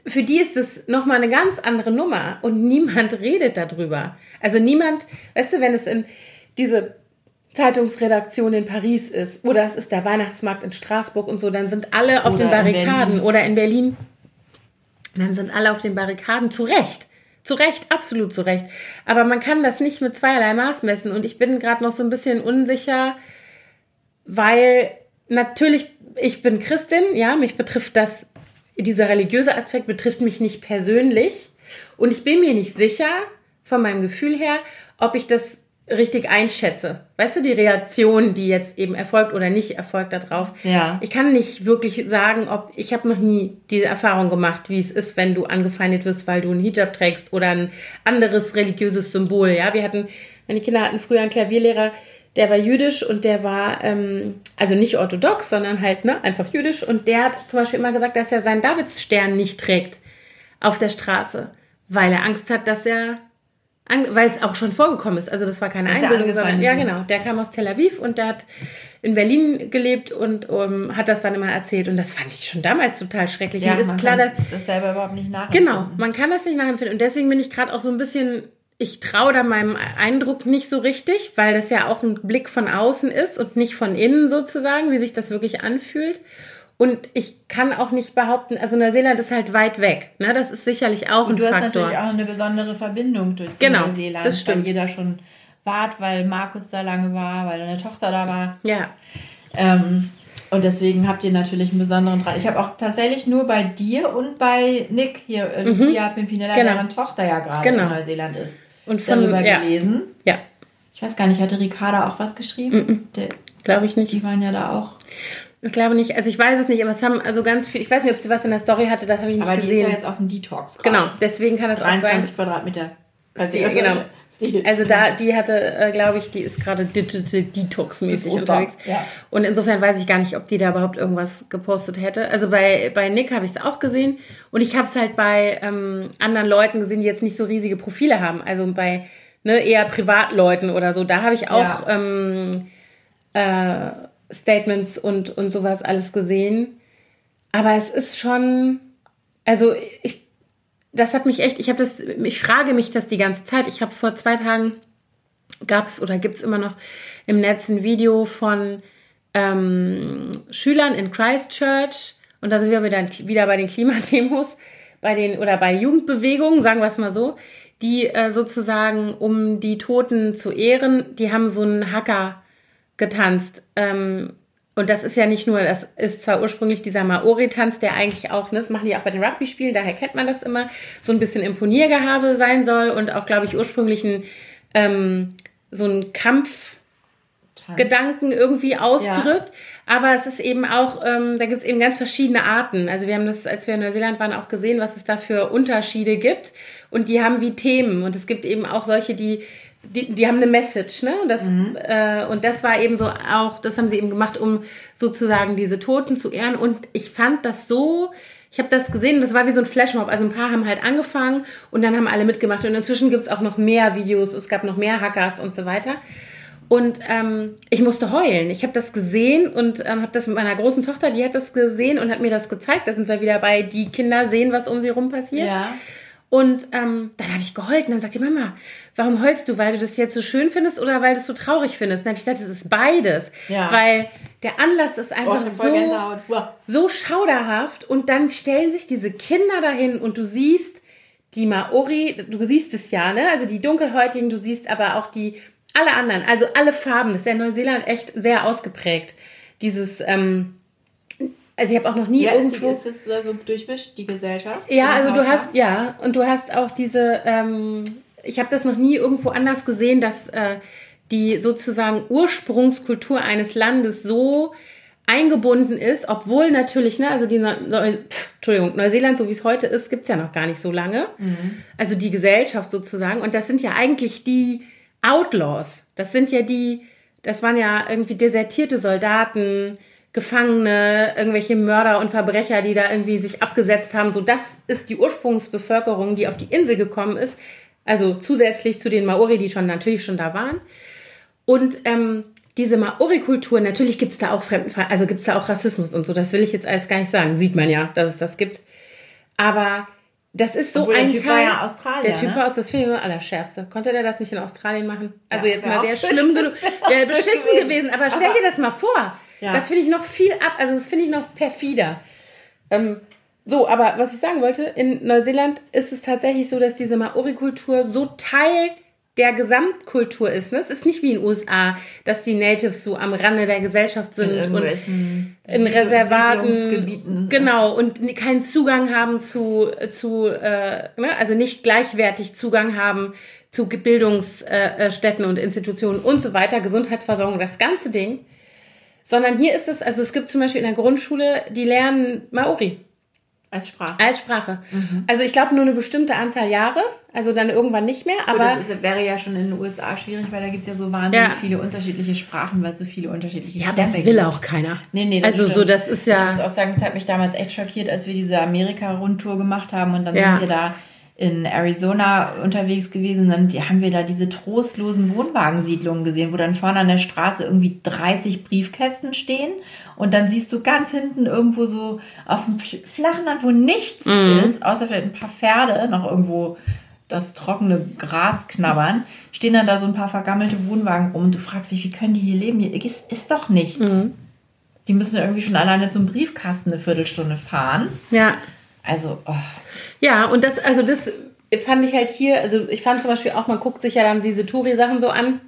für die ist es nochmal eine ganz andere Nummer und niemand redet darüber. Also niemand, weißt du, wenn es in diese Zeitungsredaktion in Paris ist oder es ist der Weihnachtsmarkt in Straßburg und so, dann sind alle auf oder den Barrikaden in oder in Berlin. Dann sind alle auf den Barrikaden zu Recht. Zu Recht, absolut zu Recht. Aber man kann das nicht mit zweierlei Maß messen und ich bin gerade noch so ein bisschen unsicher, weil natürlich, ich bin Christin, ja, mich betrifft das dieser religiöse Aspekt betrifft mich nicht persönlich und ich bin mir nicht sicher von meinem Gefühl her, ob ich das richtig einschätze. Weißt du, die Reaktion, die jetzt eben erfolgt oder nicht erfolgt darauf. Ja. Ich kann nicht wirklich sagen, ob ich habe noch nie die Erfahrung gemacht, wie es ist, wenn du angefeindet wirst, weil du einen Hijab trägst oder ein anderes religiöses Symbol. Ja, wir hatten, meine Kinder hatten früher einen Klavierlehrer, der war jüdisch und der war, ähm, also nicht orthodox, sondern halt ne, einfach jüdisch. Und der hat zum Beispiel immer gesagt, dass er seinen Davidsstern nicht trägt auf der Straße, weil er Angst hat, dass er, weil es auch schon vorgekommen ist. Also das war keine Einbildung, sondern ja genau, der kam aus Tel Aviv und der hat in Berlin gelebt und um, hat das dann immer erzählt. Und das fand ich schon damals total schrecklich. Ja, und ist klar, kann das selber überhaupt nicht nachempfinden. Genau, man kann das nicht nachempfinden. Und deswegen bin ich gerade auch so ein bisschen ich traue da meinem Eindruck nicht so richtig, weil das ja auch ein Blick von außen ist und nicht von innen sozusagen, wie sich das wirklich anfühlt. Und ich kann auch nicht behaupten, also Neuseeland ist halt weit weg. Ne? Das ist sicherlich auch und ein Faktor. du hast natürlich auch eine besondere Verbindung durch genau, Neuseeland. Das stimmt. Weil jeder schon wart, weil Markus da lange war, weil deine Tochter da war. Ja. Ähm, und deswegen habt ihr natürlich einen besonderen Draht. Ich habe auch tatsächlich nur bei dir und bei Nick hier, äh, mhm. Lucia Pimpinella, genau. deren Tochter ja gerade genau. in Neuseeland ist und von, darüber ja. gelesen. Ja. Ich weiß gar nicht, hatte Ricarda auch was geschrieben? Mm -mm. Glaube ich nicht. Die waren ja da auch. Ich glaube nicht. Also ich weiß es nicht, aber es haben also ganz viel. Ich weiß nicht, ob sie was in der Story hatte, das habe ich nicht aber gesehen. Aber die ist ja jetzt auf dem Detox. Gerade. Genau, deswegen kann das 23 auch sein. Quadratmeter. Also genau. Also da, die hatte, äh, glaube ich, die ist gerade Digital Detox-mäßig unterwegs. Ja. Und insofern weiß ich gar nicht, ob die da überhaupt irgendwas gepostet hätte. Also bei, bei Nick habe ich es auch gesehen. Und ich habe es halt bei ähm, anderen Leuten gesehen, die jetzt nicht so riesige Profile haben. Also bei ne, eher Privatleuten oder so. Da habe ich auch ja. ähm, äh, Statements und, und sowas alles gesehen. Aber es ist schon, also ich, das hat mich echt, ich habe das, ich frage mich das die ganze Zeit. Ich habe vor zwei Tagen gab es oder gibt es immer noch im Netz ein Video von ähm, Schülern in Christchurch. Und da sind wir wieder, wieder bei den Klimademos, bei den oder bei Jugendbewegungen, sagen wir es mal so, die äh, sozusagen, um die Toten zu ehren, die haben so einen Hacker getanzt. Ähm, und das ist ja nicht nur, das ist zwar ursprünglich dieser Maori-Tanz, der eigentlich auch, ne, das machen die auch bei den Rugby-Spielen, daher kennt man das immer, so ein bisschen Imponiergehabe sein soll und auch, glaube ich, ursprünglich ein, ähm, so ein Kampfgedanken irgendwie ausdrückt. Ja. Aber es ist eben auch, ähm, da gibt es eben ganz verschiedene Arten. Also wir haben das, als wir in Neuseeland waren, auch gesehen, was es da für Unterschiede gibt. Und die haben wie Themen. Und es gibt eben auch solche, die die, die haben eine Message, ne? Das, mhm. äh, und das war eben so auch, das haben sie eben gemacht, um sozusagen diese Toten zu ehren. Und ich fand das so, ich habe das gesehen, das war wie so ein Flashmob. Also ein paar haben halt angefangen und dann haben alle mitgemacht. Und inzwischen gibt's auch noch mehr Videos, es gab noch mehr Hackers und so weiter. Und ähm, ich musste heulen. Ich habe das gesehen und ähm, habe das mit meiner großen Tochter, die hat das gesehen und hat mir das gezeigt. Da sind wir wieder bei, die Kinder sehen, was um sie rum passiert. Ja. Und ähm, dann habe ich geheult und dann sagt die Mama, warum heulst du? Weil du das jetzt so schön findest oder weil du es so traurig findest? dann habe ich gesagt, es ist beides. Ja. Weil der Anlass ist einfach oh, so, so schauderhaft und dann stellen sich diese Kinder dahin und du siehst die Maori, du siehst es ja, ne? Also die Dunkelhäutigen, du siehst aber auch die, alle anderen, also alle Farben. Das ist ja in Neuseeland echt sehr ausgeprägt. Dieses, ähm, also ich habe auch noch nie ja, irgendwo. Ist es so durchmischt, die Gesellschaft? Ja, also du hast, ja, und du hast auch diese, ähm, ich habe das noch nie irgendwo anders gesehen, dass äh, die sozusagen Ursprungskultur eines Landes so eingebunden ist, obwohl natürlich, ne, also die, Neu Pff, Entschuldigung, Neuseeland, so wie es heute ist, gibt es ja noch gar nicht so lange. Mhm. Also die Gesellschaft sozusagen. Und das sind ja eigentlich die Outlaws. Das sind ja die, das waren ja irgendwie desertierte Soldaten, Gefangene, irgendwelche Mörder und Verbrecher, die da irgendwie sich abgesetzt haben. So, das ist die Ursprungsbevölkerung, die auf die Insel gekommen ist. Also zusätzlich zu den Maori, die schon natürlich schon da waren. Und ähm, diese Maori-Kultur, natürlich gibt es da auch Fremdenfeindlichkeit, also gibt es da auch Rassismus und so. Das will ich jetzt alles gar nicht sagen. Sieht man ja, dass es das gibt. Aber das ist so Obwohl, ein der Typ Teil. War ja Australier, der Typ ne? war aus, das finde ich nur allerschärfste. Konnte der das nicht in Australien machen? Also ja, jetzt mal, wäre schlimm genug, wäre (laughs) beschissen gewesen. Aber stell dir das mal vor. Ja. Das finde ich noch viel ab, also das finde ich noch perfider. Ähm, so, aber was ich sagen wollte, in Neuseeland ist es tatsächlich so, dass diese Maori-Kultur so Teil der Gesamtkultur ist. Ne? Es ist nicht wie in den USA, dass die Natives so am Rande der Gesellschaft sind in und in Reservaten genau und keinen Zugang haben zu zu äh, ne? also nicht gleichwertig Zugang haben zu Bildungsstätten und Institutionen und so weiter, Gesundheitsversorgung, das ganze Ding. Sondern hier ist es, also es gibt zum Beispiel in der Grundschule, die lernen Maori. Als Sprache. Als Sprache. Mhm. Also ich glaube nur eine bestimmte Anzahl Jahre, also dann irgendwann nicht mehr. Aber das ist, wäre ja schon in den USA schwierig, weil da gibt es ja so wahnsinnig ja. viele unterschiedliche Sprachen, weil es so viele unterschiedliche ja, Stämme das will auch keiner. Nee, nee, das Also stimmt. so, das ist ja... Ich muss auch sagen, das hat mich damals echt schockiert, als wir diese Amerika-Rundtour gemacht haben und dann ja. sind wir da in Arizona unterwegs gewesen, dann die, haben wir da diese trostlosen Wohnwagensiedlungen gesehen, wo dann vorne an der Straße irgendwie 30 Briefkästen stehen und dann siehst du ganz hinten irgendwo so auf dem flachen Land, wo nichts mhm. ist, außer vielleicht ein paar Pferde noch irgendwo das trockene Gras knabbern, stehen dann da so ein paar vergammelte Wohnwagen rum und du fragst dich, wie können die hier leben? Hier ist, ist doch nichts. Mhm. Die müssen irgendwie schon alleine zum Briefkasten eine Viertelstunde fahren. Ja. Also, oh. Ja, und das, also das fand ich halt hier, also ich fand zum Beispiel auch, man guckt sich ja dann diese Touri-Sachen so an.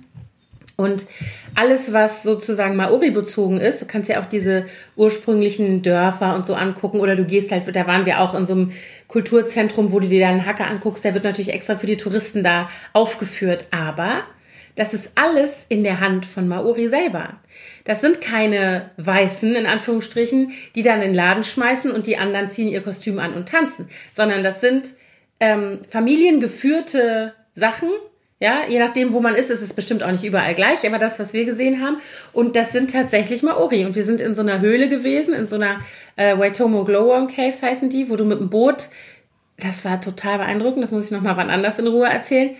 Und alles, was sozusagen Maori bezogen ist, du kannst ja auch diese ursprünglichen Dörfer und so angucken oder du gehst halt, da waren wir auch in so einem Kulturzentrum, wo du dir dann einen Hacker anguckst, der wird natürlich extra für die Touristen da aufgeführt, aber das ist alles in der Hand von Maori selber. Das sind keine Weißen, in Anführungsstrichen, die dann in den Laden schmeißen und die anderen ziehen ihr Kostüm an und tanzen, sondern das sind ähm, familiengeführte Sachen. Ja, je nachdem, wo man ist, ist es bestimmt auch nicht überall gleich, aber das, was wir gesehen haben, und das sind tatsächlich Maori. Und wir sind in so einer Höhle gewesen, in so einer äh, Waitomo Glowworm Caves heißen die, wo du mit dem Boot, das war total beeindruckend, das muss ich nochmal wann anders in Ruhe erzählen,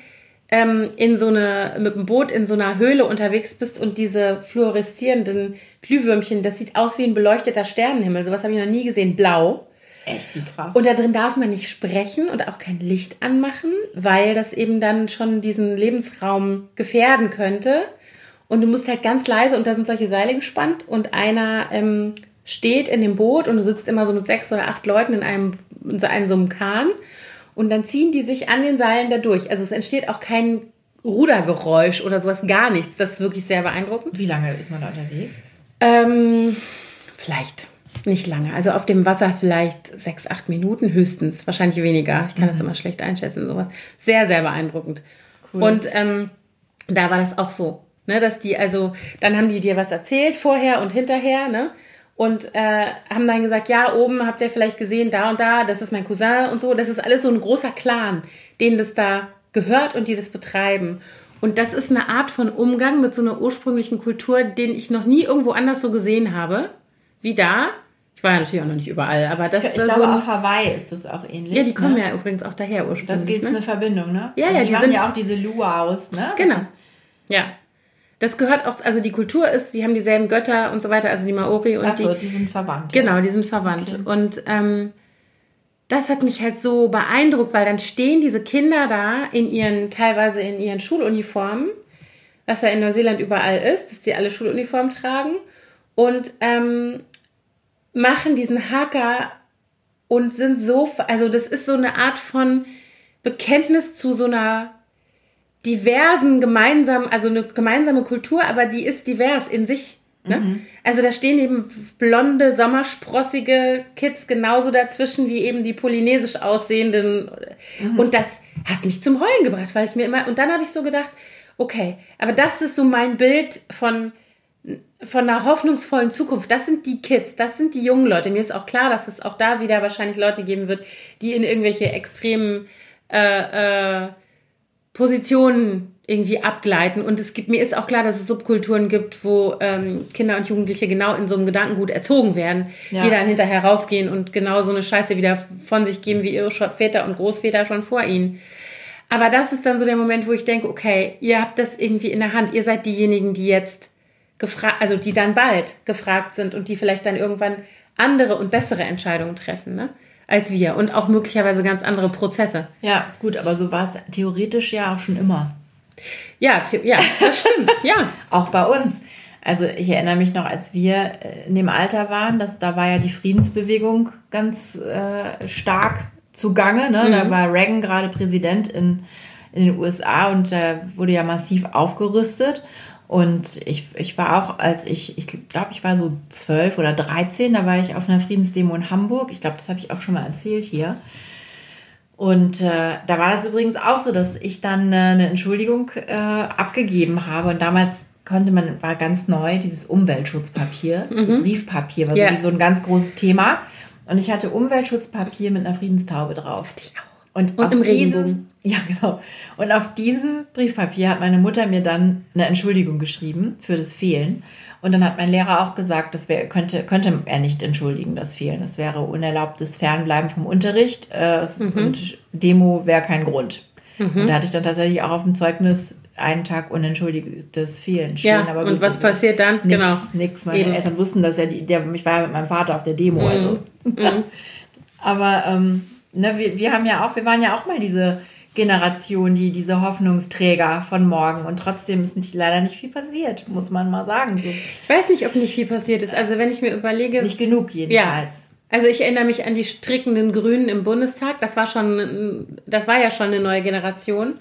ähm, in so eine, mit dem Boot in so einer Höhle unterwegs bist und diese fluoreszierenden Glühwürmchen, das sieht aus wie ein beleuchteter Sternenhimmel. Sowas habe ich noch nie gesehen. Blau. Echt, wie krass. Und da drin darf man nicht sprechen und auch kein Licht anmachen, weil das eben dann schon diesen Lebensraum gefährden könnte. Und du musst halt ganz leise und da sind solche Seile gespannt und einer ähm, steht in dem Boot und du sitzt immer so mit sechs oder acht Leuten in einem, in so einem, so einem Kahn und dann ziehen die sich an den Seilen da durch. Also es entsteht auch kein Rudergeräusch oder sowas, gar nichts. Das ist wirklich sehr beeindruckend. Wie lange ist man da unterwegs? Ähm, vielleicht nicht lange. Also auf dem Wasser vielleicht sechs, acht Minuten höchstens. Wahrscheinlich weniger. Ich kann das immer schlecht einschätzen. Sowas. Sehr, sehr beeindruckend. Cool. Und ähm, da war das auch so. Ne, dass die, also, dann haben die dir was erzählt, vorher und hinterher, ne? Und äh, haben dann gesagt, ja, oben habt ihr vielleicht gesehen, da und da, das ist mein Cousin und so. Das ist alles so ein großer Clan, denen das da gehört und die das betreiben. Und das ist eine Art von Umgang mit so einer ursprünglichen Kultur, den ich noch nie irgendwo anders so gesehen habe, wie da. Ich war ja natürlich auch noch nicht überall, aber das Ich ist glaube, so ein, auf Hawaii ist das auch ähnlich. Ja, die kommen ne? ja übrigens auch daher ursprünglich. Das gibt ne? eine Verbindung, ne? Ja, also ja, die, die machen ja auch diese Luaus, ne? Genau. Ja. Das gehört auch, also die Kultur ist, die haben dieselben Götter und so weiter, also die Maori und Achso, die. die sind verwandt. Genau, die sind verwandt. Und ähm, das hat mich halt so beeindruckt, weil dann stehen diese Kinder da in ihren, teilweise in ihren Schuluniformen, was ja in Neuseeland überall ist, dass die alle Schuluniform tragen und ähm, machen diesen Hacker und sind so, also das ist so eine Art von Bekenntnis zu so einer diversen gemeinsamen, also eine gemeinsame Kultur, aber die ist divers in sich. Ne? Also da stehen eben blonde, sommersprossige Kids genauso dazwischen wie eben die polynesisch aussehenden. Und das hat mich zum Heulen gebracht, weil ich mir immer, und dann habe ich so gedacht, okay, aber das ist so mein Bild von, von einer hoffnungsvollen Zukunft. Das sind die Kids, das sind die jungen Leute. Mir ist auch klar, dass es auch da wieder wahrscheinlich Leute geben wird, die in irgendwelche extremen äh, äh, Positionen irgendwie abgleiten. Und es gibt, mir ist auch klar, dass es Subkulturen gibt, wo ähm, Kinder und Jugendliche genau in so einem Gedankengut erzogen werden, Ja. die dann hinterher rausgehen und genau so eine Scheiße wieder von sich geben, wie ihre Väter und Großväter schon vor ihnen. Aber das ist dann so der Moment, wo ich denke, okay, ihr habt das irgendwie in der Hand. Ihr seid diejenigen, die jetzt gefragt, also die dann bald gefragt sind und die vielleicht dann irgendwann andere und bessere Entscheidungen treffen, ne? Als wir. Und auch möglicherweise ganz andere Prozesse. Ja, gut, aber so war es theoretisch ja auch schon immer. Ja, ja, das stimmt. (laughs) ja. Auch bei uns. Also ich erinnere mich noch, als wir äh, in dem Alter waren, dass da war ja die Friedensbewegung ganz äh, stark zugange. Ne? Da war Reagan gerade Präsident in, in den USA und da wurde ja massiv aufgerüstet. Und ich, ich war auch, als ich, ich glaube, ich war so zwölf oder dreizehn, da war ich auf einer Friedensdemo in Hamburg. Ich glaube, das habe ich auch schon mal erzählt hier. Und äh, da war das übrigens auch so, dass ich dann äh, eine Entschuldigung äh, abgegeben habe. Und damals konnte man, war ganz neu, dieses Umweltschutzpapier, so Briefpapier, war Ja. sowieso ein ganz großes Thema. Und ich hatte Umweltschutzpapier mit einer Friedenstaube drauf. Ich auch. Und, Und auf im diesem, (laughs) ja, genau. Und auf diesem Briefpapier hat meine Mutter mir dann eine Entschuldigung geschrieben für das Fehlen. Und dann hat mein Lehrer auch gesagt, das wär, könnte, könnte er nicht entschuldigen, das Fehlen. Das wäre unerlaubtes Fernbleiben vom Unterricht. Äh, Mhm. Und Demo wäre kein Grund. Und da hatte ich dann tatsächlich auch auf dem Zeugnis einen Tag unentschuldigtes Fehlen stehen. Ja, aber und was passiert dann? Nix, genau. Nix. Meine Eben. Eltern wussten das ja. Die, der, ich war ja mit meinem Vater auf der Demo. Also. Mhm. (laughs) Aber ähm, ne, wir, wir haben ja auch, wir waren ja auch mal diese Generation, die diese Hoffnungsträger von morgen. Und trotzdem ist nicht, leider nicht viel passiert, muss man mal sagen. So, Ich weiß nicht, ob nicht viel passiert ist. Also wenn ich mir überlege. nicht genug ja. jedenfalls. Also ich erinnere mich an die strickenden Grünen im Bundestag. Das war schon, das war ja schon eine neue Generation.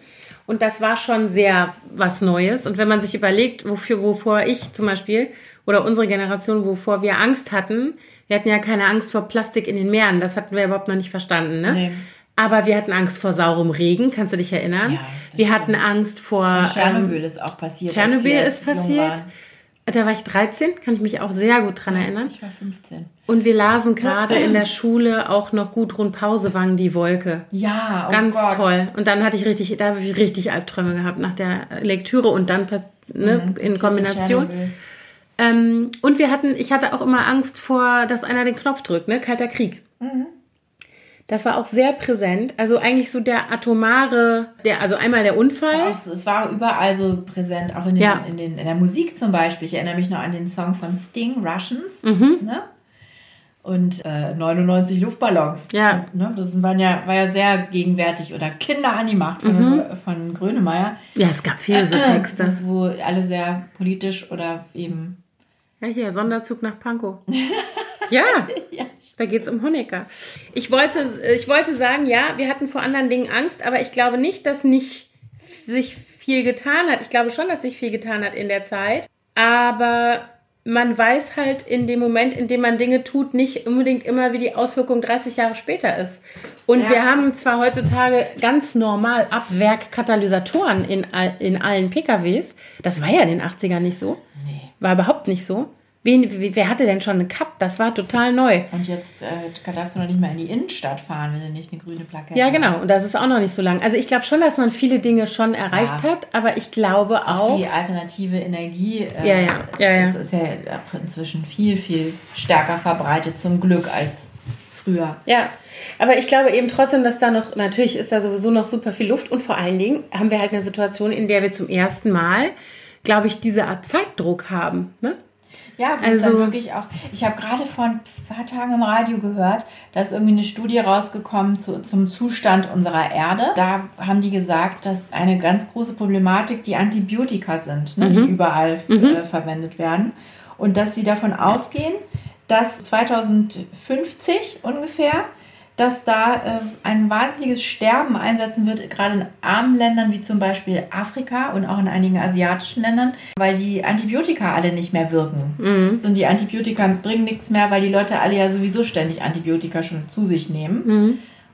Und das war schon sehr was Neues. Und wenn man sich überlegt, wofür, wovor ich zum Beispiel oder unsere Generation, wovor wir Angst hatten, wir hatten ja keine Angst vor Plastik in den Meeren. Das hatten wir überhaupt noch nicht verstanden, ne? Nee. Aber wir hatten Angst vor saurem Regen, kannst du dich erinnern? Ja, wir stimmt. hatten Angst vor. Ähm, Tschernobyl ist auch passiert. Tschernobyl ist passiert. Da war ich 13, kann ich mich auch sehr gut dran erinnern. Ich war 15. Und wir lasen gerade in der Schule auch noch Gudrun Pausewang, die Wolke. Ja, oh Ganz Gott. toll. Und dann hatte ich richtig, da habe ich richtig Albträume gehabt nach der Lektüre und dann ne, in Kombination. Ähm, und wir hatten, ich hatte auch immer Angst vor, dass einer den Knopf drückt, ne? Kalter Krieg. Das war auch sehr präsent. Also eigentlich so der atomare, der, also einmal der Unfall. Auch so- Es war überall so präsent, auch in, den, Ja. in, den, in der Musik zum Beispiel. Ich erinnere mich noch an den Song von Sting, Russians. Mhm. Ne? Und äh, 99 Luftballons. Ja. Ne, das waren ja, war ja sehr gegenwärtig. Oder Kinder an die Macht von, Mhm. von Grönemeyer. Ja, es gab viele so Texte. Das, wo alle sehr politisch oder eben. Ja, hier, Sonderzug nach Pankow. (laughs) ja, Ja, da geht es um Honecker. Ich wollte, ich wollte sagen, ja, wir hatten vor anderen Dingen Angst, aber ich glaube nicht, dass nicht sich viel getan hat. Ich glaube schon, dass sich viel getan hat in der Zeit. Aber man weiß halt in dem Moment, in dem man Dinge tut, nicht unbedingt immer, wie die Auswirkung 30 Jahre später ist. Und Ja. wir haben zwar heutzutage ganz normal Abwerkkatalysatoren in, all, in allen PKWs. Das war ja in den 80ern nicht so. Nee. War überhaupt nicht so. Wen, wer hatte denn schon eine Cup? Das war total neu. Und jetzt äh, darfst du noch nicht mehr in die Innenstadt fahren, wenn du nicht eine grüne Plakette Ja, hast. genau. Und das ist auch noch nicht so lang. Also ich glaube schon, dass man viele Dinge schon erreicht Ja. hat, aber ich glaube auch. Die alternative Energie, äh, Ja, ja, ja, ja. das ist ja auch inzwischen viel, viel stärker verbreitet, zum Glück, als früher. Ja, aber ich glaube eben trotzdem, dass da noch, natürlich ist da sowieso noch super viel Luft und vor allen Dingen haben wir halt eine Situation, in der wir zum ersten Mal, glaube ich, diese Art Zeitdruck haben. Ne? Ja, wo Also- dann wirklich auch. Ich habe gerade vor ein paar Tagen im Radio gehört, da ist irgendwie eine Studie rausgekommen zu, zum Zustand unserer Erde. Da haben die gesagt, dass eine ganz große Problematik die Antibiotika sind, ne, die überall äh, verwendet werden. Und dass sie davon ausgehen, dass 2050 ungefähr, dass da äh, ein wahnsinniges Sterben einsetzen wird, gerade in armen Ländern wie zum Beispiel Afrika und auch in einigen asiatischen Ländern, weil die Antibiotika alle nicht mehr wirken. Und die Antibiotika bringen nichts mehr, weil die Leute alle ja sowieso ständig Antibiotika schon zu sich nehmen.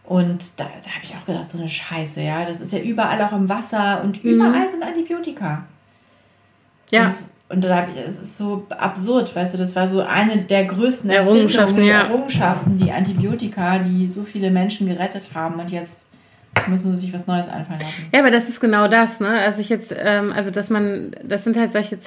Und da, da habe ich auch gedacht, so eine Scheiße, ja. Das ist ja überall auch im Wasser und überall sind Antibiotika. Ja. Und, und da habe ich, es ist so absurd, weißt du, das war so eine der größten Errungenschaften, ja. Errungenschaften, die Antibiotika, die so viele Menschen gerettet haben und jetzt müssen sie sich was Neues einfallen lassen. Ja, aber das ist genau das, ne? Also ich jetzt, ähm, also dass man, das sind halt solche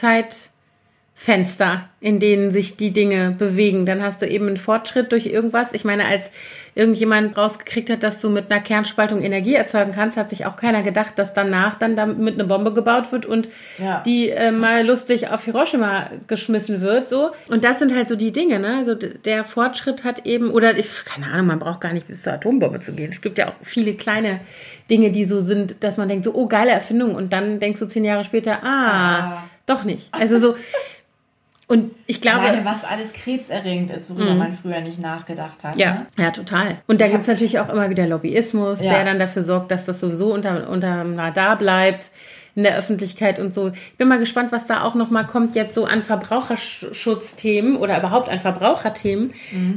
Zeitfenster, in denen sich die Dinge bewegen. Dann hast du eben einen Fortschritt durch irgendwas. Ich meine, als irgendjemand rausgekriegt hat, dass du mit einer Kernspaltung Energie erzeugen kannst, hat sich auch keiner gedacht, dass danach dann damit eine Bombe gebaut wird und Ja. die äh, mal lustig auf Hiroshima geschmissen wird, so. Und das sind halt so die Dinge, ne? Also der Fortschritt hat eben, oder ich, keine Ahnung, man braucht gar nicht bis zur Atombombe zu gehen. Es gibt ja auch viele kleine Dinge, die so sind, dass man denkt, so, oh, geile Erfindung. Und dann denkst du zehn Jahre später, ah, Ah. doch nicht. Also so, (laughs) und ich glaube. Alleine, was alles krebserregend ist, worüber man früher nicht nachgedacht hat. Ja, Ne? ja, total. Und da gibt es natürlich auch immer wieder Lobbyismus, Ja. der dann dafür sorgt, dass das sowieso unter, unter dem Radar bleibt in der Öffentlichkeit und so. Ich bin mal gespannt, was da auch noch mal kommt jetzt so an Verbraucherschutzthemen oder überhaupt an Verbraucherthemen,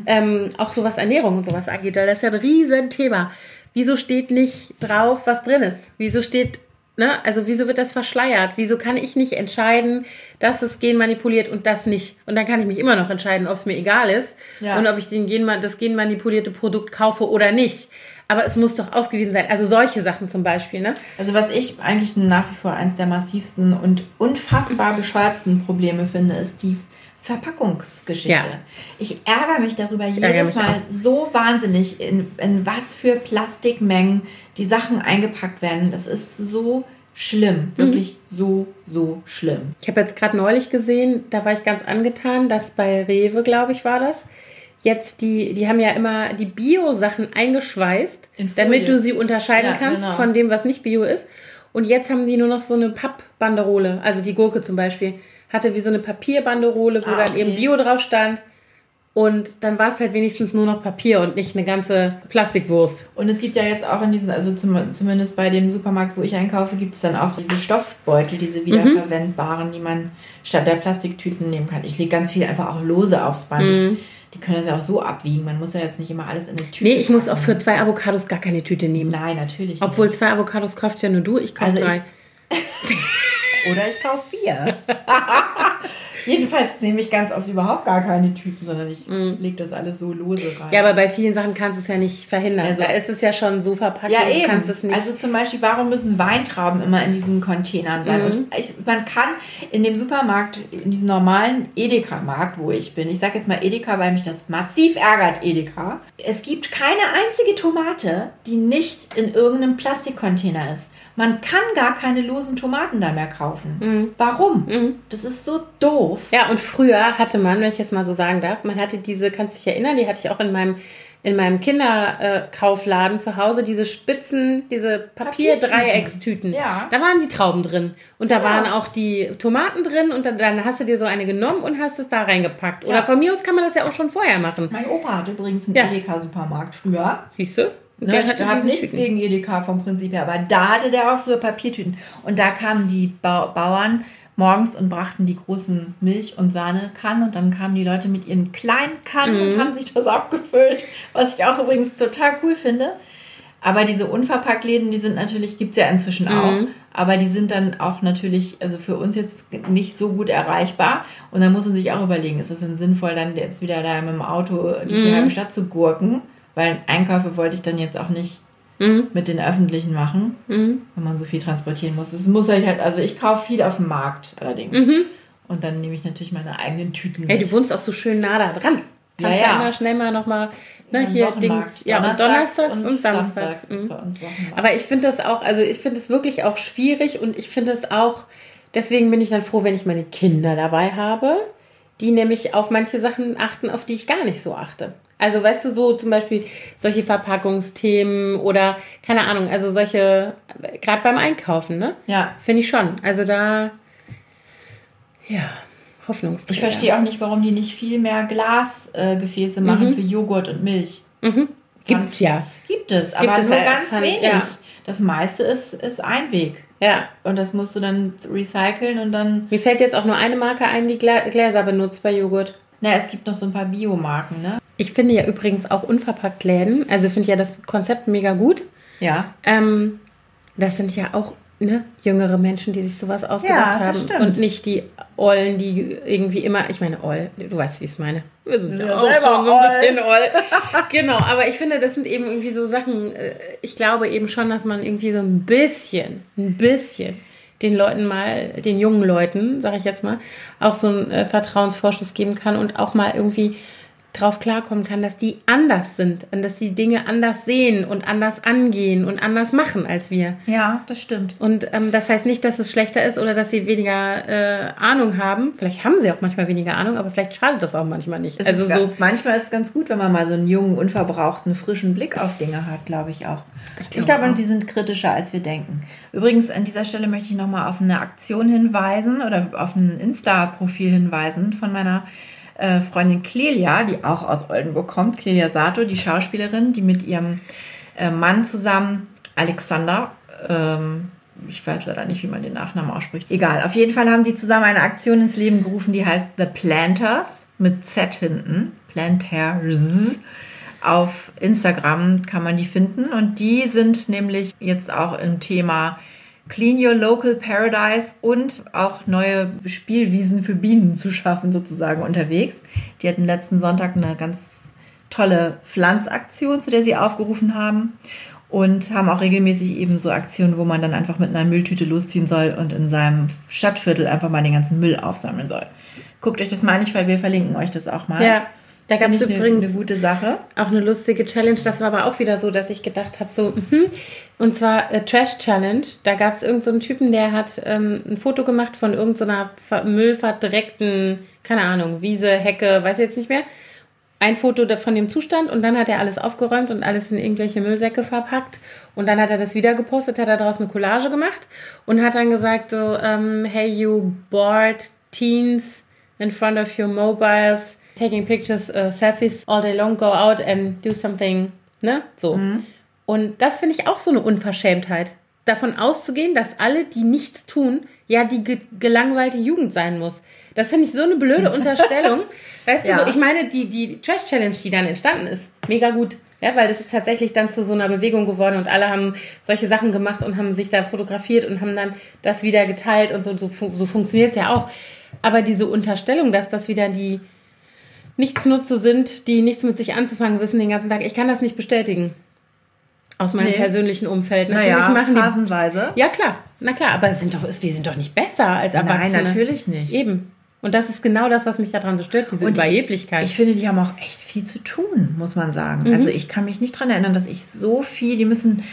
ähm, auch so was Ernährung und sowas angeht. Das ist ja ein riesen Thema. Wieso steht nicht drauf, was drin ist? Wieso steht Ne? Also wieso wird das verschleiert? Wieso kann ich nicht entscheiden, dass es genmanipuliert und das nicht? Und dann kann ich mich immer noch entscheiden, ob es mir egal ist Ja. und ob ich den Genma das genmanipulierte Produkt kaufe oder nicht. Aber es muss doch ausgewiesen sein. Also solche Sachen zum Beispiel. Ne? Also was ich eigentlich nach wie vor eines der massivsten und unfassbar (clears throat) bescheuertsten Probleme finde, ist die Verpackungsgeschichte. Ja. Ich ärgere mich darüber ärgere jedes Mal so wahnsinnig, in, in was für Plastikmengen die Sachen eingepackt werden. Das ist so schlimm. Wirklich so, so schlimm. Ich habe jetzt gerade neulich gesehen, da war ich ganz angetan, dass bei Rewe, glaube ich, war das. Jetzt die, die haben ja immer die Bio-Sachen eingeschweißt, damit du sie unterscheiden Ja, kannst genau. von dem, was nicht Bio ist. Und jetzt haben die nur noch so eine Pappbanderole, also die Gurke zum Beispiel, hatte wie so eine Papierbanderole, wo Ah, dann eben okay. Bio drauf stand. Und dann war es halt wenigstens nur noch Papier und nicht eine ganze Plastikwurst. Und es gibt ja jetzt auch in diesen, also zum, zumindest bei dem Supermarkt, wo ich einkaufe, gibt es dann auch diese Stoffbeutel, diese wiederverwendbaren, die man statt der Plastiktüten nehmen kann. Ich lege ganz viel einfach auch lose aufs Band. Die können das ja auch so abwiegen. Man muss ja jetzt nicht immer alles in eine Tüte. Nee, ich muss auch packen. für zwei Avocados gar keine Tüte nehmen. Nein, natürlich. Obwohl nicht. zwei Avocados kauft ja nur du, ich kaufe Also drei. (laughs) Oder ich kaufe vier. (laughs) Jedenfalls nehme ich ganz oft überhaupt gar keine Tüten, sondern ich lege das alles so lose rein. Ja, aber bei vielen Sachen kannst du es ja nicht verhindern. Also- da ist es ja schon so verpackt, Ja, eben. kannst es nicht. Also zum Beispiel, warum müssen Weintrauben immer in diesen Containern sein? Und ich, man kann in dem Supermarkt, in diesem normalen Edeka-Markt, wo ich bin, ich sage jetzt mal Edeka, weil mich das massiv ärgert, Edeka. Es gibt keine einzige Tomate, die nicht in irgendeinem Plastikcontainer ist. Man kann gar keine losen Tomaten da mehr kaufen. Mhm. Warum? Das ist so doof. Ja, und früher hatte man, wenn ich jetzt mal so sagen darf, man hatte diese, kannst du dich erinnern, die hatte ich auch in meinem in meinem Kinderkaufladen zu Hause diese Spitzen, diese Papierdreieckstüten. Ja. Da waren die Trauben drin. Und da Ja. waren auch die Tomaten drin und dann, dann hast du dir so eine genommen und hast es da reingepackt. Oder Ja. von mir aus kann man das ja auch schon vorher machen. Mein Opa hatte übrigens einen Ja. Edeka-Supermarkt früher. Siehst du? Ne, der ich hatte habe diese nichts Tüten. gegen Edeka vom Prinzip her, aber da hatte der auch früher Papiertüten. Und da kamen die Bau Bauern morgens und brachten die großen Milch- und Sahnekannen und dann kamen die Leute mit ihren kleinen Kannen Mhm. und haben sich das abgefüllt, was ich auch übrigens total cool finde. Aber diese Unverpacktläden, die sind natürlich, gibt es ja inzwischen auch, Mhm. aber die sind dann auch natürlich, also für uns jetzt nicht so gut erreichbar. Und dann muss man sich auch überlegen, ist es denn sinnvoll, dann jetzt wieder da mit dem Auto durch Mhm. die halbe Stadt zu gurken? Weil Einkäufe wollte ich dann jetzt auch nicht Mhm. mit den öffentlichen machen, wenn man so viel transportieren muss. Das muss ich halt, also ich kaufe viel auf dem Markt allerdings. Und dann nehme ich natürlich meine eigenen Tüten. Mhm. Hey, mit. du wohnst auch so schön nah da dran. Kannst ja, ja. immer schnell mal nochmal, ne, hier. Dings. Ja, und donnerstags und, samstags. samstags ist Mhm. Aber ich finde das auch, also ich finde es wirklich auch schwierig und ich finde es auch, deswegen bin ich dann froh, wenn ich meine Kinder dabei habe, die nämlich auf manche Sachen achten, auf die ich gar nicht so achte. Also weißt du, so zum Beispiel solche Verpackungsthemen oder keine Ahnung, also solche, gerade beim Einkaufen, ne? ja, Finde ich schon. Also da, ja, Hoffnungsträger. ich verstehe auch nicht, warum die nicht viel mehr Glasgefäße äh, machen für Joghurt und Milch. Mhm. Gibt's ja. Gibt es, aber es nur ja, ganz ich, wenig. ja. Das meiste ist, ist Einweg. Ja. Und das musst du dann recyceln und dann. Mir fällt jetzt auch nur eine Marke ein, die Glä- Gläser benutzt bei Joghurt. Na, es gibt noch so ein paar Biomarken, ne? Ich finde ja übrigens auch unverpackt Läden, also finde ja das Konzept mega gut. Ja. Ähm, das sind ja auch ne, jüngere Menschen, die sich sowas ausgedacht das haben. stimmt. Und nicht die Ollen, die irgendwie immer, ich meine Oll, du weißt, wie ich es meine. Wir sind ja sind auch schon so ein bisschen Oll. (laughs) genau, aber ich finde, das sind eben irgendwie so Sachen, äh, ich glaube eben schon, dass man irgendwie so ein bisschen, ein bisschen den Leuten mal, den jungen Leuten, sage ich jetzt mal, auch so einen äh, Vertrauensvorschuss geben kann und auch mal irgendwie drauf klarkommen kann, dass die anders sind und dass die Dinge anders sehen und anders angehen und anders machen als wir. Ja, das stimmt. Und ähm, das heißt nicht, dass es schlechter ist oder dass sie weniger äh, Ahnung haben. Vielleicht haben sie auch manchmal weniger Ahnung, aber vielleicht schadet das auch manchmal nicht. Es also so. manchmal ist es ganz gut, wenn man mal so einen jungen, unverbrauchten, frischen Blick auf Dinge hat, glaube ich auch. Ich glaube, glaube und auch. die sind kritischer, als wir denken. Übrigens, an dieser Stelle möchte ich nochmal auf eine Aktion hinweisen oder auf ein Insta-Profil hinweisen von meiner äh, Freundin Clelia, die auch aus Oldenburg kommt. Clelia Sato, die Schauspielerin, die mit ihrem äh, Mann zusammen, Alexander, ähm, ich weiß leider nicht, wie man den Nachnamen ausspricht. Egal, auf jeden Fall haben die zusammen eine Aktion ins Leben gerufen, die heißt The Planters mit Z hinten. Planters. Auf Instagram kann man die finden und die sind nämlich jetzt auch im Thema Clean Your Local Paradise und auch neue Spielwiesen für Bienen zu schaffen sozusagen unterwegs. Die hatten letzten Sonntag eine ganz tolle Pflanzaktion, zu der sie aufgerufen haben und haben auch regelmäßig eben so Aktionen, wo man dann einfach mit einer Mülltüte losziehen soll und in seinem Stadtviertel einfach mal den ganzen Müll aufsammeln soll. Guckt euch das mal nicht, weil wir verlinken euch das auch mal. Ja, da gab es übrigens eine gute Sache. auch eine lustige Challenge. Das war aber auch wieder so, dass ich gedacht habe, so, mhm. und zwar äh, Trash Challenge. Da gab es irgendeinen so einen Typen, der hat ähm, ein Foto gemacht von irgendeiner so müllverdreckten, keine Ahnung, Wiese, Hecke, weiß ich jetzt nicht mehr. Ein Foto von dem Zustand und dann hat er alles aufgeräumt und alles in irgendwelche Müllsäcke verpackt. Und dann hat er das wieder gepostet, hat er daraus eine Collage gemacht und hat dann gesagt so, ähm, hey you bored teens in front of your mobiles, taking pictures, uh, selfies all day long, go out and do something, ne? So. Und das finde ich auch so eine Unverschämtheit. Davon auszugehen, dass alle, die nichts tun, ja die ge gelangweilte Jugend sein muss. Das finde ich so eine blöde (laughs) Unterstellung. weißt Ja. du, so, ich meine, die, die Trash Challenge, die dann entstanden ist, mega gut. Ja, weil das ist tatsächlich dann zu so einer Bewegung geworden und alle haben solche Sachen gemacht und haben sich da fotografiert und haben dann das wieder geteilt und so, so, so funktioniert es ja auch. Aber diese Unterstellung, dass das wieder die Nichtsnutze sind, die nichts mit sich anzufangen wissen den ganzen Tag, ich kann das nicht bestätigen. Aus meinem Nee. persönlichen Umfeld. Natürlich Naja, machen die phasenweise. ja, klar. Na klar, aber sind doch, wir sind doch nicht besser als Erwachsene. Nein, natürlich nicht. Eben. Und das ist genau das, was mich daran so stört, diese Und die- Überheblichkeit. Ich finde, die haben auch echt viel zu tun, muss man sagen. Mhm. Also ich kann mich nicht dran erinnern, dass ich so viel, die müssen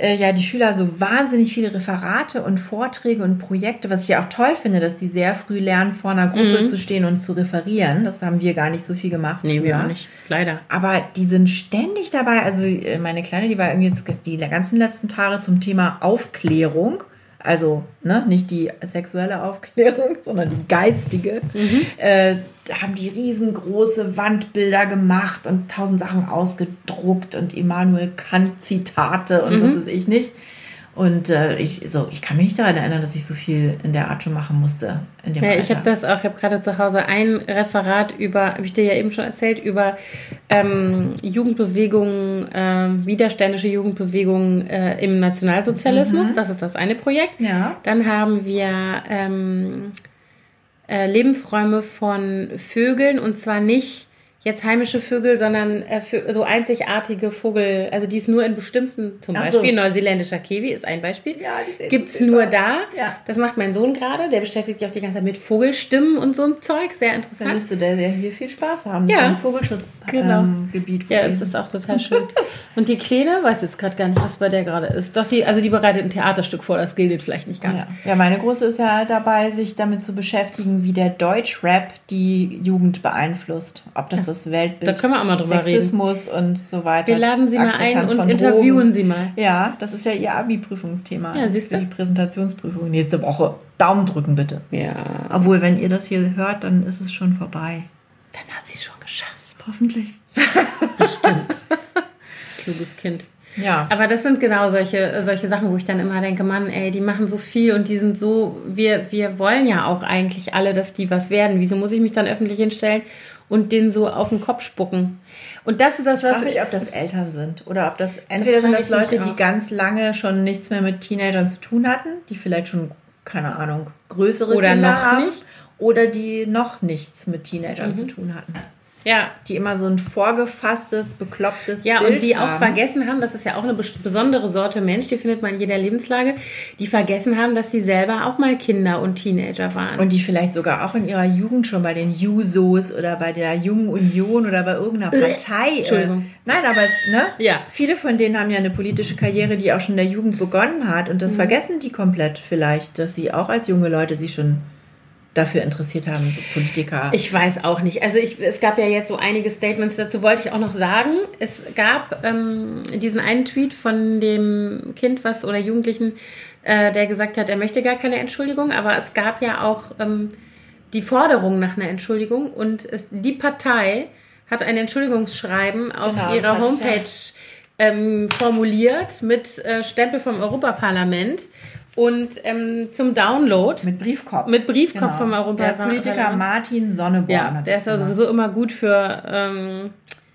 äh, ja die Schüler so wahnsinnig viele Referate und Vorträge und Projekte, was ich ja auch toll finde, dass die sehr früh lernen, vor einer Gruppe Mhm. zu stehen und zu referieren. Das haben wir gar nicht so viel gemacht. Nee, wir früher. auch nicht. Leider. Aber die sind ständig dabei. Also äh, meine Kleine, die war irgendwie jetzt die ganzen letzten Tage zum Thema Aufklärung. Also ne, nicht die sexuelle Aufklärung, (laughs) sondern die geistige. Äh, da haben die riesengroße Wandbilder gemacht und tausend Sachen ausgedruckt und Immanuel Kant Zitate und was weiß ich nicht. Und äh, ich, so, ich kann mich nicht daran erinnern, dass ich so viel in der Art schon machen musste. In dem Ja, ich habe das auch, ich habe gerade zu Hause ein Referat über, habe ich dir ja eben schon erzählt, über ähm, Jugendbewegungen, ähm, widerständische Jugendbewegungen äh, im Nationalsozialismus. Das ist das eine Projekt. Ja. Dann haben wir ähm, äh, Lebensräume von Vögeln und zwar nicht jetzt heimische Vögel, sondern äh, für, so einzigartige Vogel, also die es nur in bestimmten, zum Ach so. Beispiel neuseeländischer Kiwi ist ein Beispiel, Ja, gibt es so nur aus. da. Ja. Das macht mein Sohn gerade, der beschäftigt sich auch die ganze Zeit mit Vogelstimmen und so ein Zeug, sehr Dann interessant. müsste der ja hier viel Spaß haben. Ja. So Vogelschutzgebiet. Genau. Ähm, Ja, sind. ist auch total schön. (laughs) Und die Kleine weiß jetzt gerade gar nicht, was bei der gerade ist. Doch, die, also die bereitet ein Theaterstück vor, das gilt vielleicht nicht ganz. Ja. ja, meine Große ist ja dabei, sich damit zu beschäftigen, wie der Deutschrap die Jugend beeinflusst. Ob das das Weltbild, Da können wir auch mal drüber Sexismus und so weiter. Wir laden sie mal ein Akzeptanz und interviewen Drogen. sie mal. Ja, das ist ja ihr Abi-Prüfungsthema. Ja, siehst du. Die Präsentationsprüfung nächste Woche. Daumen drücken bitte. Ja, Obwohl, wenn ihr das hier hört, dann ist es schon vorbei. dann hat sie es schon geschafft. Hoffentlich. (laughs) Kluges Kind. Ja. Aber das sind genau solche, solche Sachen, wo ich dann immer denke, Mann, ey, die machen so viel und die sind so, wir, wir wollen ja auch eigentlich alle, dass die was werden. Wieso muss ich mich dann öffentlich hinstellen und denen so auf den Kopf spucken? Und das ist das, Ich was frage mich, ob das Eltern sind oder ob das entweder sind das ich Leute, die ganz lange schon nichts mehr mit Teenagern zu tun hatten, die vielleicht schon, keine Ahnung, größere Oder Kinder noch haben, nicht. oder die noch nichts mit Teenagern Mhm. zu tun hatten. Ja, Die immer so ein vorgefasstes, beklopptes Ja, Bild und die auch haben. vergessen haben, das ist ja auch eine bes- besondere Sorte Mensch, die findet man in jeder Lebenslage, die vergessen haben, dass sie selber auch mal Kinder und Teenager waren. Und die vielleicht sogar auch in ihrer Jugend schon bei den Jusos oder bei der Jungen Union oder bei irgendeiner Partei. äh, Entschuldigung. Nein, aber es, ne? Ja. Viele von denen haben ja eine politische Karriere, die auch schon in der Jugend begonnen hat. Mhm. Und das vergessen die komplett vielleicht, dass sie auch als junge Leute sich schon dafür interessiert haben, so Politiker. Ich weiß auch nicht. Also ich, es gab ja jetzt so einige Statements dazu, wollte ich auch noch sagen. Es gab ähm, diesen einen Tweet von dem Kind, was oder Jugendlichen, äh, der gesagt hat, er möchte gar keine Entschuldigung, aber es gab ja auch ähm, die Forderung nach einer Entschuldigung und es, die Partei hat ein Entschuldigungsschreiben auf Genau, ihrer ich ja. Homepage ähm, formuliert mit äh, Stempel vom Europaparlament und ähm, zum Download mit Briefkopf. mit Briefkopf Genau. vom Der Europaparlament. Politiker Martin Sonneborn Ja, der ist ja gemacht. sowieso immer gut für ähm,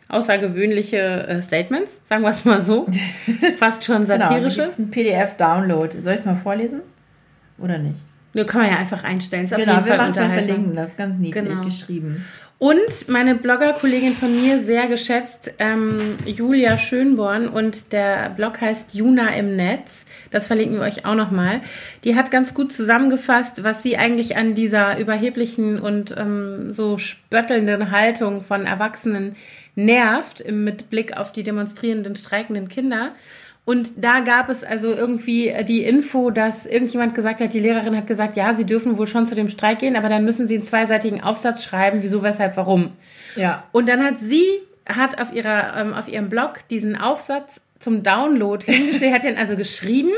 außergewöhnliche äh, Statements, sagen wir es mal so. (laughs) Fast schon Genau, satirische. gibt's einen PDF-Download. Soll ich es mal vorlesen? Oder nicht? Nur kann man ja einfach einstellen. Ist auf Genau, jeden wir, Fall verlinken das ganz niedlich Genau. geschrieben. Und meine Blogger-Kollegin von mir, sehr geschätzt, ähm, Julia Schönborn, und der Blog heißt Juna im Netz. Das verlinken wir euch auch nochmal. Die hat ganz gut zusammengefasst, was sie eigentlich an dieser überheblichen und ähm, so spöttelnden Haltung von Erwachsenen nervt, mit Blick auf die demonstrierenden, streikenden Kinder. Und da gab es also irgendwie die Info, dass irgendjemand gesagt hat, die Lehrerin hat gesagt, ja, sie dürfen wohl schon zu dem Streik gehen, aber dann müssen sie einen zweiseitigen Aufsatz schreiben, wieso, weshalb, warum. Ja. Und dann hat sie hat auf ihrer ähm, auf ihrem Blog diesen Aufsatz zum Download hingestellt, hat den also geschrieben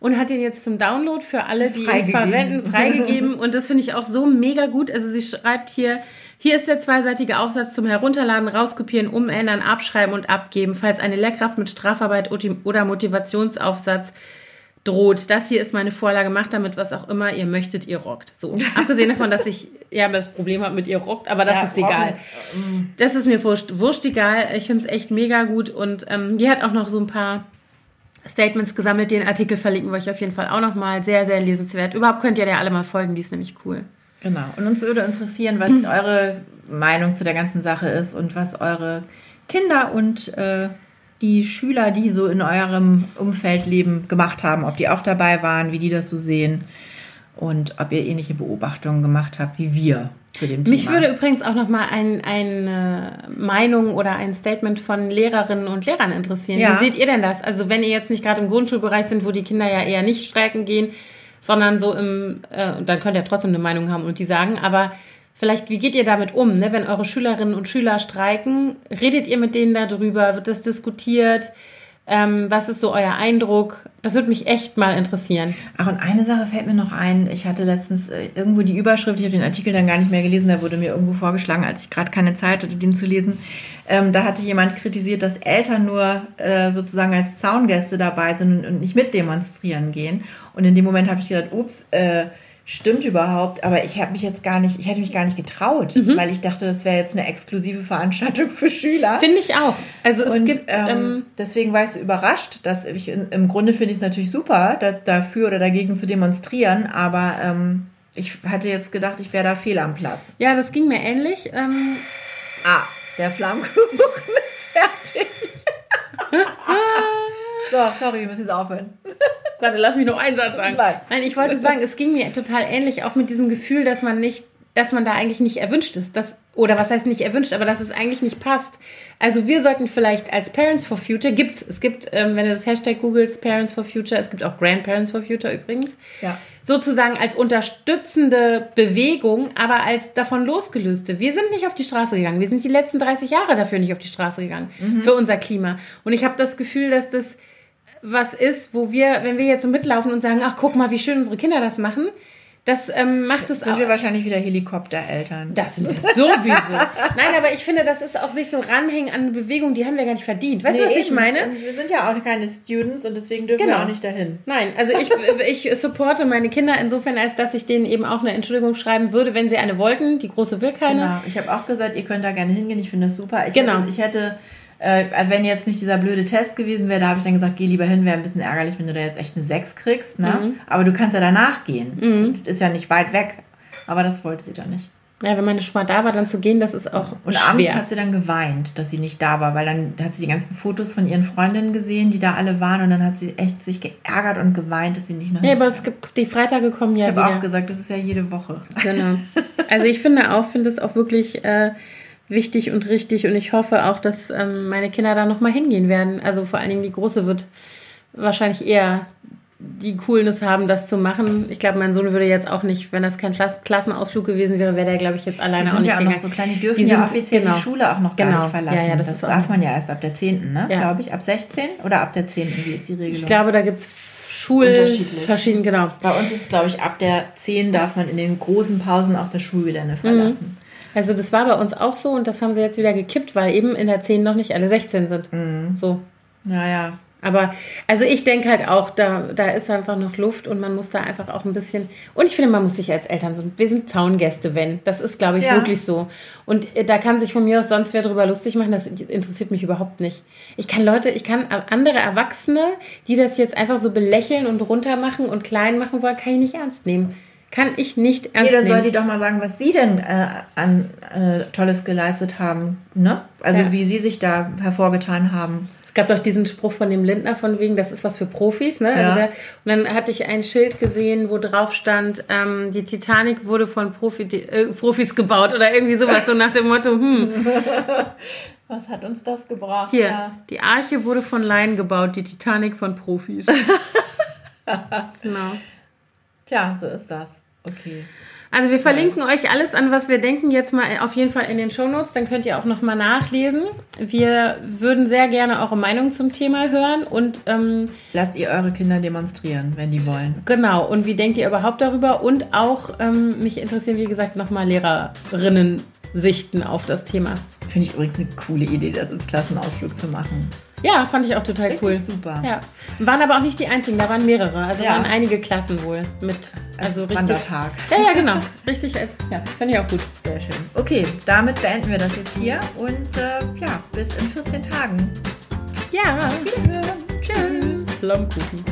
und hat den jetzt zum Download für alle, die ihn verwenden, freigegeben. Und das finde ich auch so mega gut. Also sie schreibt hier, hier ist der zweiseitige Aufsatz zum Herunterladen, rauskopieren, umändern, abschreiben und abgeben, falls eine Lehrkraft mit Strafarbeit oder Motivationsaufsatz droht. Das hier ist meine Vorlage, macht damit was auch immer ihr möchtet, ihr rockt. So, abgesehen davon, dass ich ja das Problem habe mit ihr rockt, aber das Ja, ist egal. rocken. Das ist mir wurscht, wurscht egal. Ich finde es echt mega gut und ähm, die hat auch noch so ein paar Statements gesammelt. Den Artikel verlinken wir euch auf jeden Fall auch nochmal. Sehr, sehr lesenswert. Überhaupt könnt ihr der alle mal folgen, die ist nämlich cool. Genau. Und uns würde interessieren, was (clears throat) eure Meinung zu der ganzen Sache ist und was eure Kinder und äh, die Schüler, die so in eurem Umfeld leben, gemacht haben. Ob die auch dabei waren, wie die das so sehen. und ob ihr ähnliche Beobachtungen gemacht habt wie wir zu dem Mich Thema. würde übrigens auch noch mal ein, eine Meinung oder ein Statement von Lehrerinnen und Lehrern interessieren. Ja. Wie seht ihr denn das? Also wenn ihr jetzt nicht gerade im Grundschulbereich sind, wo die Kinder ja eher nicht streiken gehen, sondern so im, äh, dann könnt ihr trotzdem eine Meinung haben und die sagen, aber vielleicht, wie geht ihr damit um, ne? wenn eure Schülerinnen und Schüler streiken? Redet ihr mit denen darüber? Wird das diskutiert? Ähm, was ist so euer Eindruck? Das würde mich echt mal interessieren. Ach, und eine Sache fällt mir noch ein. Ich hatte letztens äh, irgendwo die Überschrift, ich habe den Artikel dann gar nicht mehr gelesen, da wurde mir irgendwo vorgeschlagen, als ich gerade keine Zeit hatte, den zu lesen. Ähm, da hatte jemand kritisiert, dass Eltern nur äh, sozusagen als Zaungäste dabei sind und, und nicht mit demonstrieren gehen. Und in dem Moment habe ich gedacht, ups, äh, stimmt überhaupt, aber ich habe mich jetzt gar nicht, ich hätte mich gar nicht getraut, weil ich dachte, das wäre jetzt eine exklusive Veranstaltung für Schüler. Finde ich auch. Also es Und gibt ähm, ähm, deswegen war ich so überrascht, dass ich im Grunde finde ich es natürlich super, da, dafür oder dagegen zu demonstrieren, aber ähm, ich hatte jetzt gedacht, ich wäre da fehl am Platz. ja, das ging mir ähnlich. Ähm, Ah, der Flammkuchen (laughs) ist fertig. (laughs) so, sorry, wir müssen jetzt aufhören. (laughs) Warte, lass mich noch einen Satz sagen. Nein. Nein, ich wollte sagen, es ging mir total ähnlich, auch mit diesem Gefühl, dass man nicht, dass man da eigentlich nicht erwünscht ist. Dass, oder was heißt nicht erwünscht, aber dass es eigentlich nicht passt. Also wir sollten vielleicht als Parents for Future, gibt's, es gibt, ähm, wenn du das Hashtag googelst, Parents for Future, es gibt auch Grandparents for Future übrigens, Ja. sozusagen als unterstützende Bewegung, aber als davon losgelöste. Wir sind nicht auf die Straße gegangen. Wir sind die letzten 30 Jahre dafür nicht auf die Straße gegangen, für unser Klima. Und ich habe das Gefühl, dass das was ist, wo wir, wenn wir jetzt so mitlaufen und sagen, ach guck mal, wie schön unsere Kinder das machen, das ähm, macht es Sind auch. wir wahrscheinlich wieder Helikoptereltern. Das sind wir sowieso. Nein, aber ich finde, das ist auch sich so ranhängen an eine Bewegung, die haben wir gar nicht verdient. Weißt du, was Nee, ich eben. meine? Und wir sind ja auch keine Students und deswegen dürfen Genau. wir auch nicht dahin. Nein, also ich, ich supporte meine Kinder insofern, als dass ich denen eben auch eine Entschuldigung schreiben würde, wenn sie eine wollten. Die große will keine. Genau. Ich habe auch gesagt, ihr könnt da gerne hingehen. Ich finde das super. Ich Genau. Hätte, ich hätte, äh, wenn jetzt nicht dieser blöde Test gewesen wäre, da habe ich dann gesagt, geh lieber hin. Wäre ein bisschen ärgerlich, wenn du da jetzt echt eine 6 kriegst. Ne? Mhm. Aber du kannst ja danach gehen. Ist ja nicht weit weg. Aber das wollte sie dann nicht. Ja, wenn man schon mal da war, dann zu gehen, das ist auch Und abends schwer. hat sie dann geweint, dass sie nicht da war, weil dann hat sie die ganzen Fotos von ihren Freundinnen gesehen, die da alle waren. Und dann hat sie echt sich geärgert und geweint, dass sie nicht noch Ja, aber es gibt die Freitage kommen ja Ich habe auch gesagt, das ist ja jede Woche. Genau. (laughs) Also ich finde auch, finde es auch wirklich äh, wichtig und richtig und ich hoffe auch, dass ähm, meine Kinder da nochmal hingehen werden. Also vor allen Dingen die Große wird wahrscheinlich eher die Coolness haben, das zu machen. Ich glaube, mein Sohn würde jetzt auch nicht, wenn das kein Klass Klassenausflug gewesen wäre, wäre der, glaube ich, jetzt alleine Die auch sind nicht ja auch gegangen. noch so klein, die dürfen Die ja offiziell genau. die Schule auch noch gar Genau. nicht verlassen. Ja, ja, das das auch darf man ja erst ab der 10., ne? Ja. glaube ich. Ab 16 oder ab der 10. Wie ist die Regelung? Ich glaube, da gibt es Schul... Unterschiedlich. Verschieden, genau. Bei uns ist es, glaube ich, ab der 10 darf man in den großen Pausen auch das Schulgelände verlassen. Also das war bei uns auch so und das haben sie jetzt wieder gekippt, weil eben in der 10 noch nicht alle 16 sind. So. Naja, Aber also ich denke halt auch, da, da ist einfach noch Luft und man muss da einfach auch ein bisschen. Und ich finde, man muss sich als Eltern so. Wir sind Zaungäste, wenn. Das ist, glaube ich, Ja. wirklich so. Und äh, da kann sich von mir aus sonst wer drüber lustig machen. Das interessiert mich überhaupt nicht. Ich kann Leute, ich kann andere Erwachsene, die das jetzt einfach so belächeln und runtermachen und klein machen wollen, kann ich nicht ernst nehmen. Kann ich nicht ernst nee, dann soll nehmen. die doch mal sagen, was sie denn äh, an äh, Tolles geleistet haben. Ne? Also Ja. wie sie sich da hervorgetan haben. Es gab doch diesen Spruch von dem Lindner von wegen, das ist was für Profis, ne? Ja. Also der, und dann hatte ich ein Schild gesehen, wo drauf stand, ähm, die Titanic wurde von Profi, äh, Profis gebaut oder irgendwie sowas, so nach dem Motto, hm, (laughs) Was hat uns das gebracht? hier, die Arche wurde von Laien gebaut, die Titanic von Profis. (laughs) genau. Tja, so ist das. Okay. Also wir verlinken euch alles an, was wir denken, jetzt mal auf jeden Fall in den Shownotes. Dann könnt ihr auch nochmal nachlesen. Wir würden sehr gerne eure Meinung zum Thema hören und ähm, Lasst ihr eure Kinder demonstrieren, wenn die wollen. Genau, und wie denkt ihr überhaupt darüber? Und auch ähm, mich interessieren, wie gesagt, nochmal Lehrerinnen sichten auf das Thema. Finde ich übrigens eine coole Idee, das als Klassenausflug zu machen. Ja, fand ich auch total Richtig cool. super. Ja. Waren aber auch nicht die einzigen, da waren mehrere. Also Ja. waren einige Klassen wohl mit. Also richtig. Wandertag. Ja, ja, genau. Richtig als, ja, fand ich auch gut. Sehr schön. Okay, damit beenden wir das jetzt hier und äh, ja, bis in 14 Tagen. Ja. Tschüss. Flammkuchen.